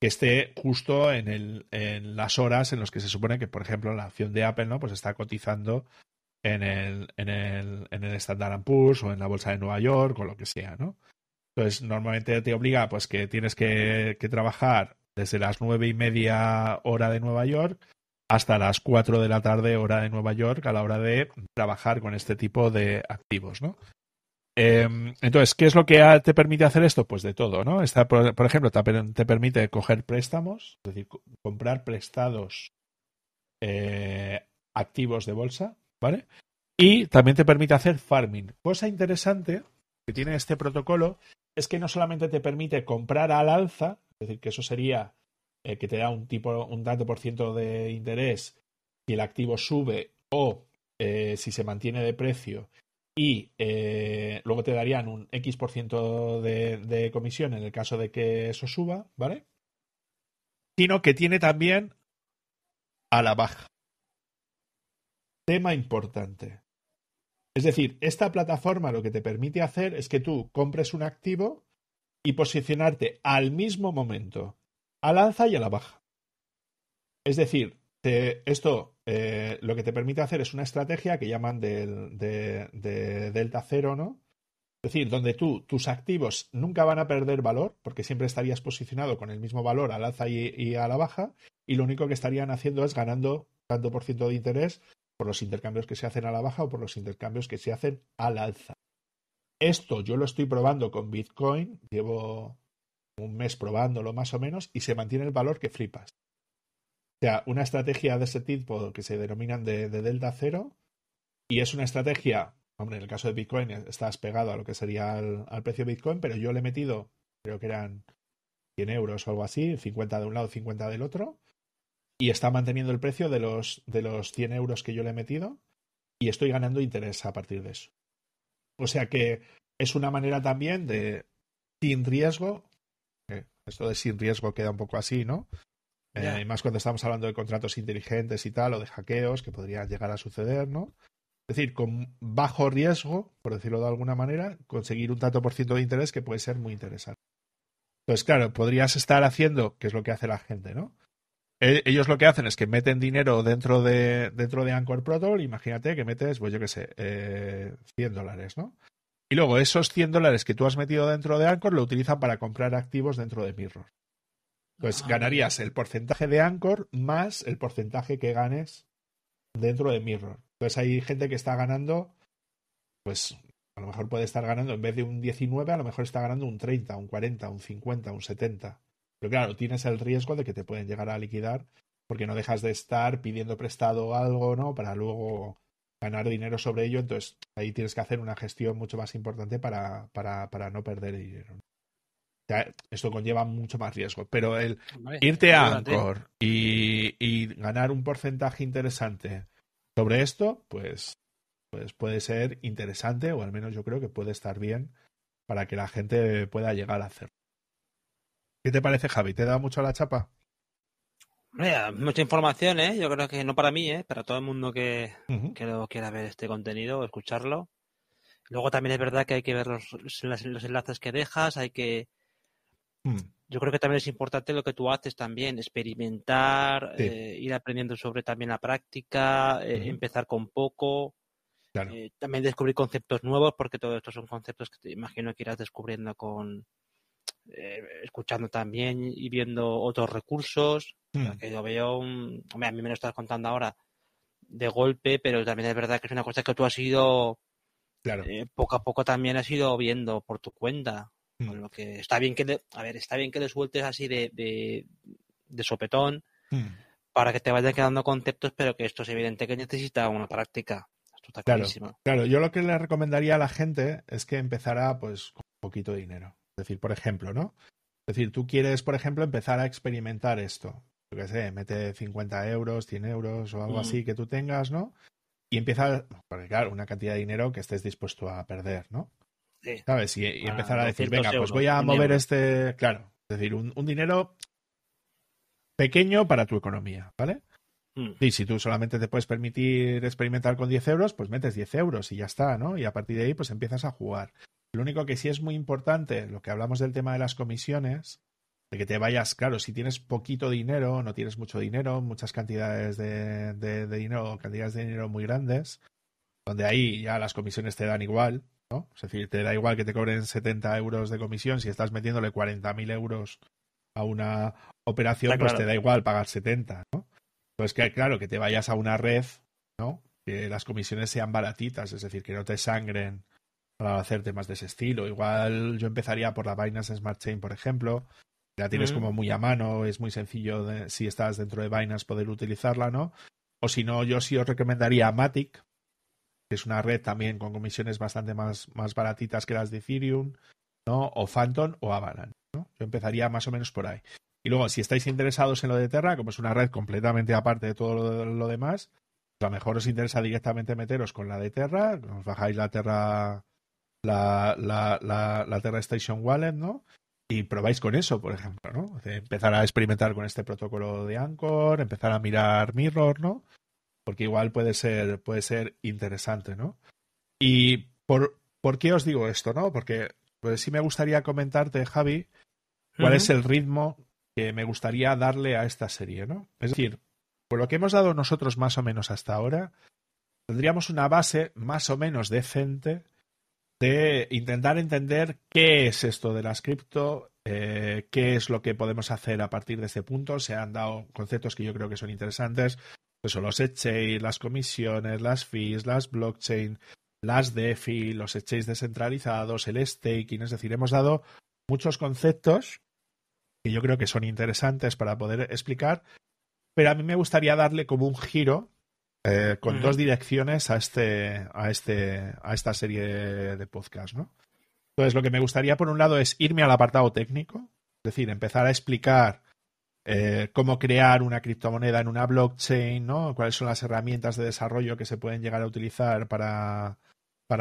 que esté justo en, el, en las horas en las que se supone que, por ejemplo, la acción de Apple, ¿no? Pues está cotizando en el, en el, en el Standard Poor's o en la bolsa de Nueva York o lo que sea, ¿no? Entonces, normalmente te obliga, pues, que tienes que, que trabajar desde las nueve y media hora de Nueva York hasta las cuatro de la tarde hora de Nueva York a la hora de trabajar con este tipo de activos, ¿no? Em, entonces, ¿qué es lo que te permite hacer esto? Pues de todo, ¿no? Está, por, ejemplo, te, permite coger préstamos, es decir, comprar prestados eh, activos de bolsa, ¿vale? Y también te permite hacer farming. Cosa interesante que tiene este protocolo es que no solamente te permite comprar al alza, es decir, que eso sería eh, que te da un tipo, un tanto por ciento de interés si el activo sube o eh, si se mantiene de precio y eh, luego te darían un X por ciento de, de, comisión en el caso de que eso suba, ¿vale? Sino que tiene también a la baja. Tema importante. Es decir, esta plataforma lo que te permite hacer es que tú compres un activo y posicionarte al mismo momento al alza y a la baja. Es decir, esto eh, lo que te permite hacer es una estrategia que llaman de, delta cero, ¿no? Es decir, donde tú, tus activos nunca van a perder valor, porque siempre estarías posicionado con el mismo valor al alza y, a la baja, y lo único que estarían haciendo es ganando tanto por ciento de interés por los intercambios que se hacen a la baja o por los intercambios que se hacen al alza. Esto yo lo estoy probando con Bitcoin, llevo un mes probándolo más o menos, y se mantiene el valor que flipas. O sea, una estrategia de ese tipo que se denominan de, delta cero y es una estrategia, hombre, en el caso de Bitcoin estás pegado a lo que sería al precio de Bitcoin, pero yo le he metido, creo que eran 100 euros o algo así, 50 de un lado, 50 del otro, y está manteniendo el precio de los, de los 100 euros que yo le he metido y estoy ganando interés a partir de eso. O sea que es una manera también de, sin riesgo, esto de sin riesgo queda un poco así, ¿no? Eh, más cuando estamos hablando de contratos inteligentes y tal, o de hackeos que podrían llegar a suceder, ¿no? Es decir, con bajo riesgo, por decirlo de alguna manera, conseguir un tanto por ciento de interés que puede ser muy interesante. Entonces, claro, podrías estar haciendo, que es lo que hace la gente, ¿no? E, ellos lo que hacen es que meten dinero dentro de, dentro de Anchor Protocol, imagínate que metes, pues yo qué sé, eh, 100 dólares, ¿no? Y luego esos 100 dólares que tú has metido dentro de Anchor lo utilizan para comprar activos dentro de Mirror. Pues ganarías el porcentaje de Anchor más el porcentaje que ganes dentro de Mirror. Entonces hay gente que está ganando, pues a lo mejor puede estar ganando, en vez de un 19, a lo mejor está ganando un 30, un 40, un 50, un 70. Pero claro, tienes el riesgo de que te pueden llegar a liquidar porque no dejas de estar pidiendo prestado algo, ¿no? Para luego ganar dinero sobre ello. Entonces ahí tienes que hacer una gestión mucho más importante para, para, para no perder dinero esto conlleva mucho más riesgo, pero el irte a Anchor y, ganar un porcentaje interesante sobre esto, pues, pues puede ser interesante, o al menos yo creo que puede estar bien para que la gente pueda llegar a hacerlo. ¿Qué te parece, Javi? ¿Te da mucho la chapa? mucha información, ¿eh? Yo creo que no para mí, ¿eh? Para todo el mundo que, quiera ver este contenido o escucharlo. Luego también es verdad que hay que ver los, los enlaces que dejas, hay que Hmm. Yo creo que también es importante lo que tú haces también, experimentar, eh, ir aprendiendo sobre también la práctica, eh, empezar con poco, eh, también descubrir conceptos nuevos, porque todos estos son conceptos que te imagino que irás descubriendo con escuchando también y viendo otros recursos. Hmm. que yo veo, un, a mí me lo estás contando ahora de golpe, pero también es verdad que es una cosa que tú has ido poco a poco también has ido viendo por tu cuenta. Mm. lo que está bien que le, a ver, está bien que le sueltes así de, de, sopetón mm. para que te vayan quedando conceptos, pero que esto es evidente que necesita una práctica. Esto está claro, claro, yo lo que le recomendaría a la gente es que empezara pues con poquito dinero. Es decir, por ejemplo, ¿no? Es decir, tú quieres, por ejemplo, empezar a experimentar esto. Yo qué sé, mete 50 euros, 100 euros o algo mm. así que tú tengas, ¿no? Y empieza, porque claro, una cantidad de dinero que estés dispuesto a perder, ¿no? ¿Sabes? Y, empezar a decir, venga, pues voy a mover este. Claro, es decir, un, dinero pequeño para tu economía, ¿vale? Hmm. Y si tú solamente te puedes permitir experimentar con 10 euros, pues metes 10 euros y ya está, ¿no? Y a partir de ahí, pues empiezas a jugar. Lo único que sí es muy importante, lo que hablamos del tema de las comisiones, de que te vayas, claro, si tienes poquito dinero, no tienes mucho dinero, muchas cantidades de, de, de dinero, cantidades de dinero muy grandes, donde ahí ya las comisiones te dan igual, ¿no? Es decir, te da igual que te cobren 70 euros de comisión si estás metiéndole 40.000 euros a una operación, pues te da igual pagar 70, ¿no? Pues que, claro, que te vayas a una red, ¿no? Que las comisiones sean baratitas, es decir, que no te sangren para hacer temas de ese estilo. Igual yo empezaría por la Binance Smart Chain, por ejemplo, la tienes como muy a mano, es muy sencillo de, si estás dentro de Binance poder utilizarla, ¿no? O si no, yo sí os recomendaría Matic, que es una red también con comisiones bastante más, más baratitas que las de Ethereum, ¿no? O Phantom o Avalanche, ¿no? Yo empezaría más o menos por ahí. Y luego, si estáis interesados en lo de Terra, como es una red completamente aparte de todo lo, demás, pues a lo mejor os interesa directamente meteros con la de Terra, os bajáis la Terra, la, la, la, la Terra Station Wallet, ¿no? y probáis con eso, por ejemplo, ¿no? Empezar a experimentar con este protocolo de Anchor, empezar a mirar Mirror, ¿no? Porque igual puede ser, puede ser interesante, ¿no? Y por, ¿por qué os digo esto, no? Porque pues sí me gustaría comentarte, Javi, cuál es el ritmo que me gustaría darle a esta serie, ¿no? Es decir, por lo que hemos dado nosotros más o menos hasta ahora, tendríamos una base más o menos decente de intentar entender qué es esto de las cripto, eh, qué es lo que podemos hacer a partir de este punto. Se han dado conceptos que yo creo que son interesantes. Pues son los exchange, las comisiones, las fees, las blockchain, las DeFi, los exchanges descentralizados, el staking. Es decir, hemos dado muchos conceptos que yo creo que son interesantes para poder explicar, pero a mí me gustaría darle como un giro eh, con dos direcciones a este, a este, a esta serie de podcast, ¿no? Entonces, lo que me gustaría, por un lado, es irme al apartado técnico, es decir, empezar a explicar eh, cómo crear una criptomoneda en una blockchain, ¿no? Cuáles son las herramientas de desarrollo que se pueden llegar a utilizar para,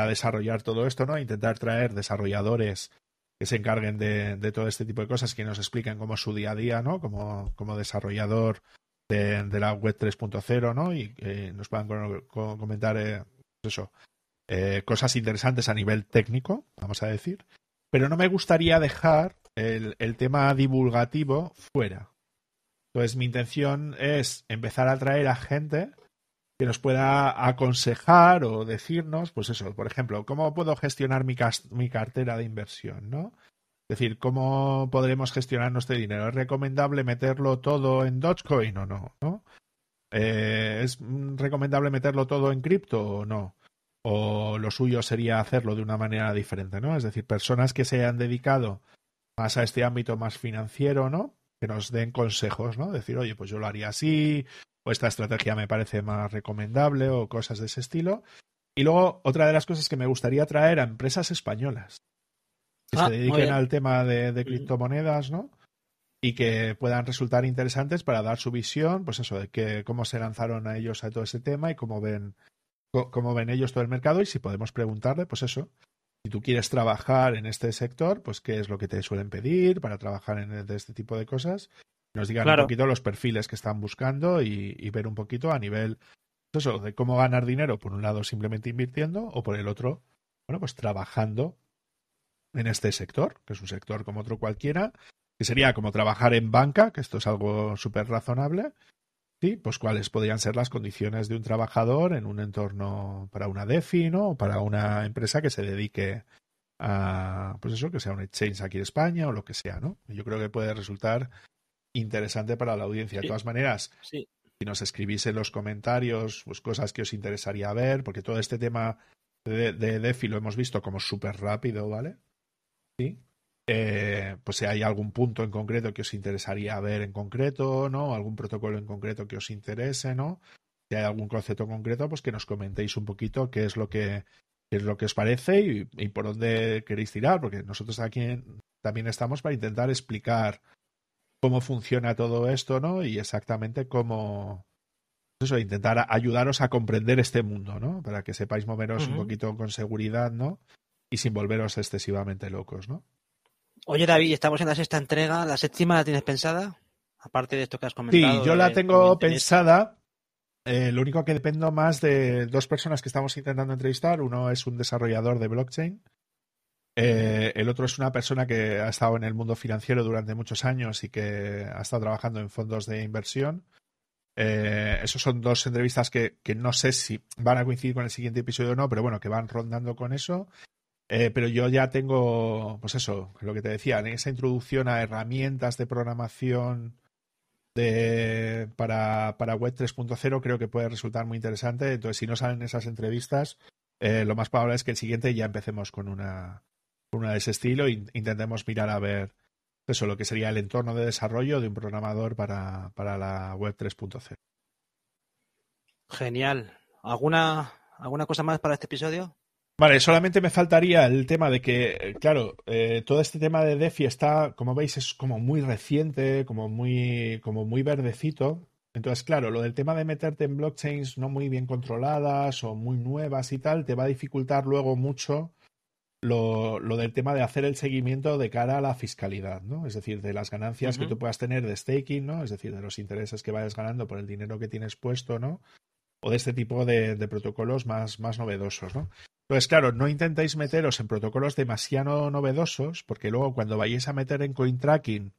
desarrollar todo esto, ¿no? Intentar traer desarrolladores que se encarguen de, todo este tipo de cosas, que nos expliquen cómo es su día a día, ¿no? Como, desarrollador de, la web 3.0, ¿no? Y que nos puedan comentar eh, pues eso, eh, cosas interesantes a nivel técnico, vamos a decir. Pero no me gustaría dejar el tema divulgativo fuera. Entonces, mi intención es empezar a traer a gente que nos pueda aconsejar o decirnos, pues eso, por ejemplo, cómo puedo gestionar mi, mi cartera de inversión, ¿no? Es decir, ¿cómo podremos gestionar nuestro dinero? ¿Es recomendable meterlo todo en Dogecoin o no? ¿no? Eh, ¿Es recomendable meterlo todo en cripto o no? O lo suyo sería hacerlo de una manera diferente, ¿no? Es decir, personas que se hayan dedicado más a este ámbito más financiero, ¿no? Que nos den consejos, ¿no? Decir, oye, pues yo lo haría así, o esta estrategia me parece más recomendable, o cosas de ese estilo. Y luego, otra de las cosas que me gustaría traer a empresas españolas que se ah, dediquen al tema de, de, criptomonedas, ¿no? Y que puedan resultar interesantes para dar su visión, pues eso, de que cómo se lanzaron a ellos a todo ese tema y cómo ven, cómo ven ellos todo el mercado y si podemos preguntarle, pues eso, si tú quieres trabajar en este sector, pues qué es lo que te suelen pedir para trabajar en este tipo de cosas. Nos digan un poquito los perfiles que están buscando y, y ver un poquito a nivel, pues eso, de cómo ganar dinero, por un lado simplemente invirtiendo o por el otro, bueno, pues trabajando en este sector, que es un sector como otro cualquiera, que sería como trabajar en banca, que esto es algo súper razonable. Sí, pues cuáles podrían ser las condiciones de un trabajador en un entorno para una DeFi, ¿no? O para una empresa que se dedique a, pues eso, que sea un exchange aquí en España o lo que sea, ¿no? Yo creo que puede resultar interesante para la audiencia. De todas maneras, si nos escribís en los comentarios, pues cosas que os interesaría ver, porque todo este tema de, de DeFi lo hemos visto como súper rápido, ¿vale? Eh, pues si hay algún punto en concreto que os interesaría ver en concreto, ¿no? Algún protocolo en concreto que os interese, ¿no? Si hay algún concepto concreto, pues que nos comentéis un poquito qué es lo que, es lo que os parece y, por dónde queréis tirar, porque nosotros aquí también estamos para intentar explicar cómo funciona todo esto, ¿no? Y exactamente cómo, eso, intentar ayudaros a comprender este mundo, ¿no? Para que sepáis moveros un poquito con seguridad, ¿no? y sin volveros excesivamente locos, ¿no? Oye, David, estamos en la sexta entrega. ¿La séptima la tienes pensada? Aparte de esto que has comentado. Sí, yo la tengo pensada. Eh, lo único que dependo más de dos personas que estamos intentando entrevistar. Uno es un desarrollador de blockchain Eh, el otro es una persona que ha estado en el mundo financiero durante muchos años y que ha estado trabajando en fondos de inversión. Eh, esos son dos entrevistas que, que, no sé si van a coincidir con el siguiente episodio o no, pero bueno, que van rondando con eso. Eh, pero yo ya tengo, pues eso, lo que te decía, en esa introducción a herramientas de programación de, para, para Web 3.0 creo que puede resultar muy interesante. Entonces, si no salen esas entrevistas, eh, lo más probable es que el siguiente ya empecemos con una, una de ese estilo e intentemos mirar a ver eso, lo que sería el entorno de desarrollo de un programador para, para la Web 3.0. Genial. ¿Alguna, ¿Alguna cosa más para este episodio? Vale, solamente me faltaría el tema de que, eh, claro, eh, todo este tema de DeFi está, como veis, es como muy reciente, como muy, como muy verdecito. Entonces, claro, lo del tema de meterte en blockchains no muy bien controladas o muy nuevas y tal, te va a dificultar luego mucho lo, lo del tema de hacer el seguimiento de cara a la fiscalidad, ¿no? Es decir, de las ganancias que tú puedas tener de staking, ¿no? Es decir, de los intereses que vayas ganando por el dinero que tienes puesto, ¿no? O de este tipo de, de protocolos más, más novedosos, ¿no? Entonces, claro, no intentéis meteros en protocolos demasiado novedosos, porque luego cuando vayáis a meter en CoinTracking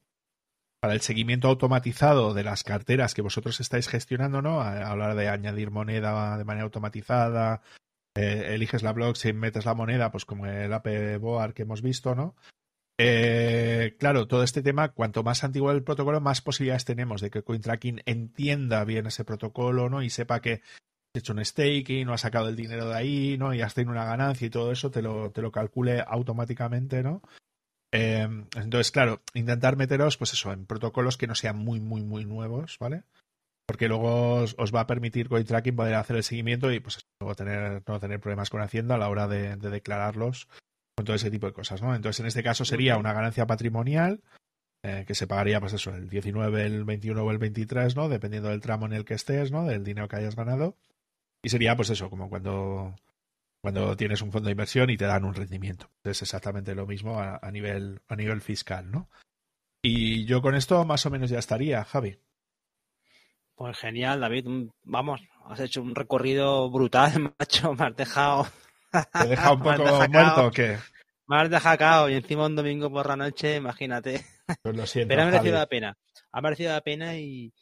para el seguimiento automatizado de las carteras que vosotros estáis gestionando, ¿no? A, hablar de añadir moneda de manera automatizada, eh, eliges la blockchain, metes la moneda, pues como el AP Boar que hemos visto, ¿no? Eh, claro, todo este tema, cuanto más antiguo el protocolo, más posibilidades tenemos de que CoinTracking entienda bien ese protocolo, ¿no? Y sepa que hecho un staking, no has sacado el dinero de ahí, ¿no? Y has tenido una ganancia y todo eso te lo, te lo calcule automáticamente, ¿no? Eh, entonces, claro, intentar meteros, pues eso, en protocolos que no sean muy, muy, muy nuevos, ¿vale? Porque luego os, va a permitir tracking poder hacer el seguimiento y pues luego tener, no tener problemas con Hacienda a la hora de, de declararlos con todo ese tipo de cosas, ¿no? Entonces, en este caso sería una ganancia patrimonial eh, que se pagaría, pues eso, el 19, el 21 o el 23, ¿no? Dependiendo del tramo en el que estés, ¿no? Del dinero que hayas ganado. Y sería pues eso, como cuando, cuando tienes un fondo de inversión y te dan un rendimiento. Es exactamente lo mismo a, nivel, a nivel fiscal, ¿no? Y yo con esto más o menos ya estaría, Javi. Pues genial, David. Vamos, has hecho un recorrido brutal, macho. Me has dejado. ¿Te he dejado un poco muerto o qué? Me has dejado y encima un domingo por la noche, imagínate. Pues lo siento. Pero ha merecido la pena. Ha merecido la pena y,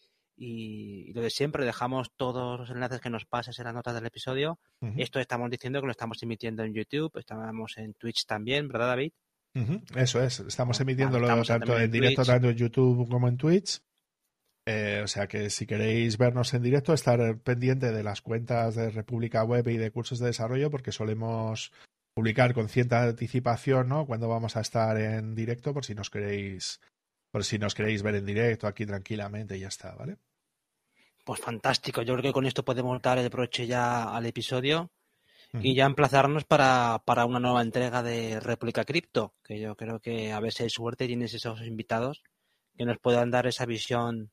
y, lo de siempre, dejamos todos los enlaces que nos pases en las notas del episodio. Esto estamos diciendo que lo estamos emitiendo en YouTube, estamos en Twitch también, ¿verdad, David? Eso es, estamos emitiéndolo tanto en, directo, tanto en YouTube como en Twitch. Eh, o sea que si queréis vernos en directo, estar pendiente de las cuentas de República Web y de cursos de desarrollo, porque solemos publicar con cierta anticipación, ¿no? Cuando vamos a estar en directo, por si nos queréis, por si nos queréis ver en directo aquí tranquilamente y ya está, ¿vale? Pues fantástico. Yo creo que con esto podemos dar el broche ya al episodio y ya emplazarnos para, para, una nueva entrega de Réplica Cripto, que yo creo que a si hay suerte tienes esos invitados que nos puedan dar esa visión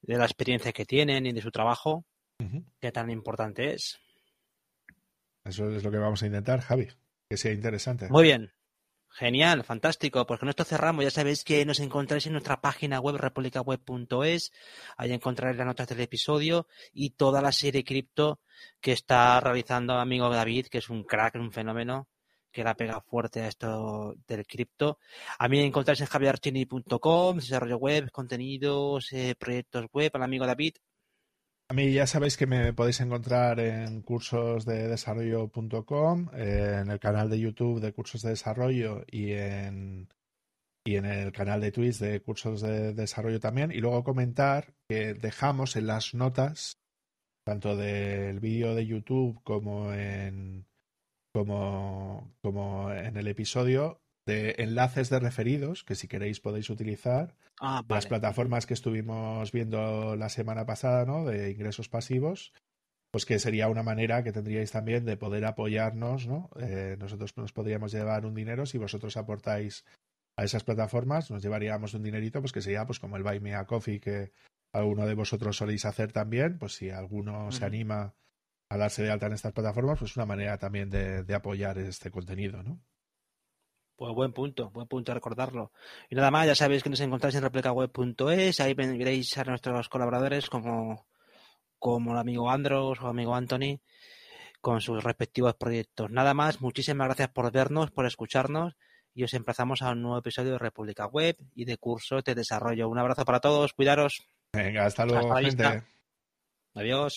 de la experiencia que tienen y de su trabajo, que tan importante es. Eso es lo que vamos a intentar, Javi, que sea interesante. Muy bien. Genial, fantástico. Pues con esto cerramos. Ya sabéis que nos encontráis en nuestra página web republicaweb.es. Ahí encontraréis las notas del episodio y toda la serie cripto que está realizando amigo David, que es un crack, un fenómeno que la pega fuerte a esto del cripto. A mí encontráis en javierchini.com, desarrollo web, contenidos, eh, proyectos web, al amigo David. A mí ya sabéis que me podéis encontrar en cursosdedesarrollo.com, en el canal de YouTube de Cursos de Desarrollo y en, y en el canal de Twitch de Cursos de Desarrollo también. Y luego comentar que dejamos en las notas, tanto del vídeo de YouTube como en, como, como en el episodio, de enlaces de referidos que si queréis podéis utilizar. Ah, Las plataformas que estuvimos viendo la semana pasada, ¿no? De ingresos pasivos, pues que sería una manera que tendríais también de poder apoyarnos, ¿no? Eh, nosotros nos podríamos llevar un dinero si vosotros aportáis a esas plataformas, nos llevaríamos un dinerito, pues que sería pues como el Buy Me a Coffee que alguno de vosotros soléis hacer también, pues si alguno se anima a darse de alta en estas plataformas, pues una manera también de, de apoyar este contenido, ¿no? Pues buen punto, buen punto recordarlo. Y nada más, ya sabéis que nos encontráis en replicaweb.es, ahí veréis a nuestros colaboradores como, como el amigo Andros o el amigo Anthony, con sus respectivos proyectos. Nada más, muchísimas gracias por vernos, por escucharnos y os emplazamos a un nuevo episodio de República Web y de cursos de desarrollo. Un abrazo para todos, cuidaros. Venga, hasta luego, gente. Adiós.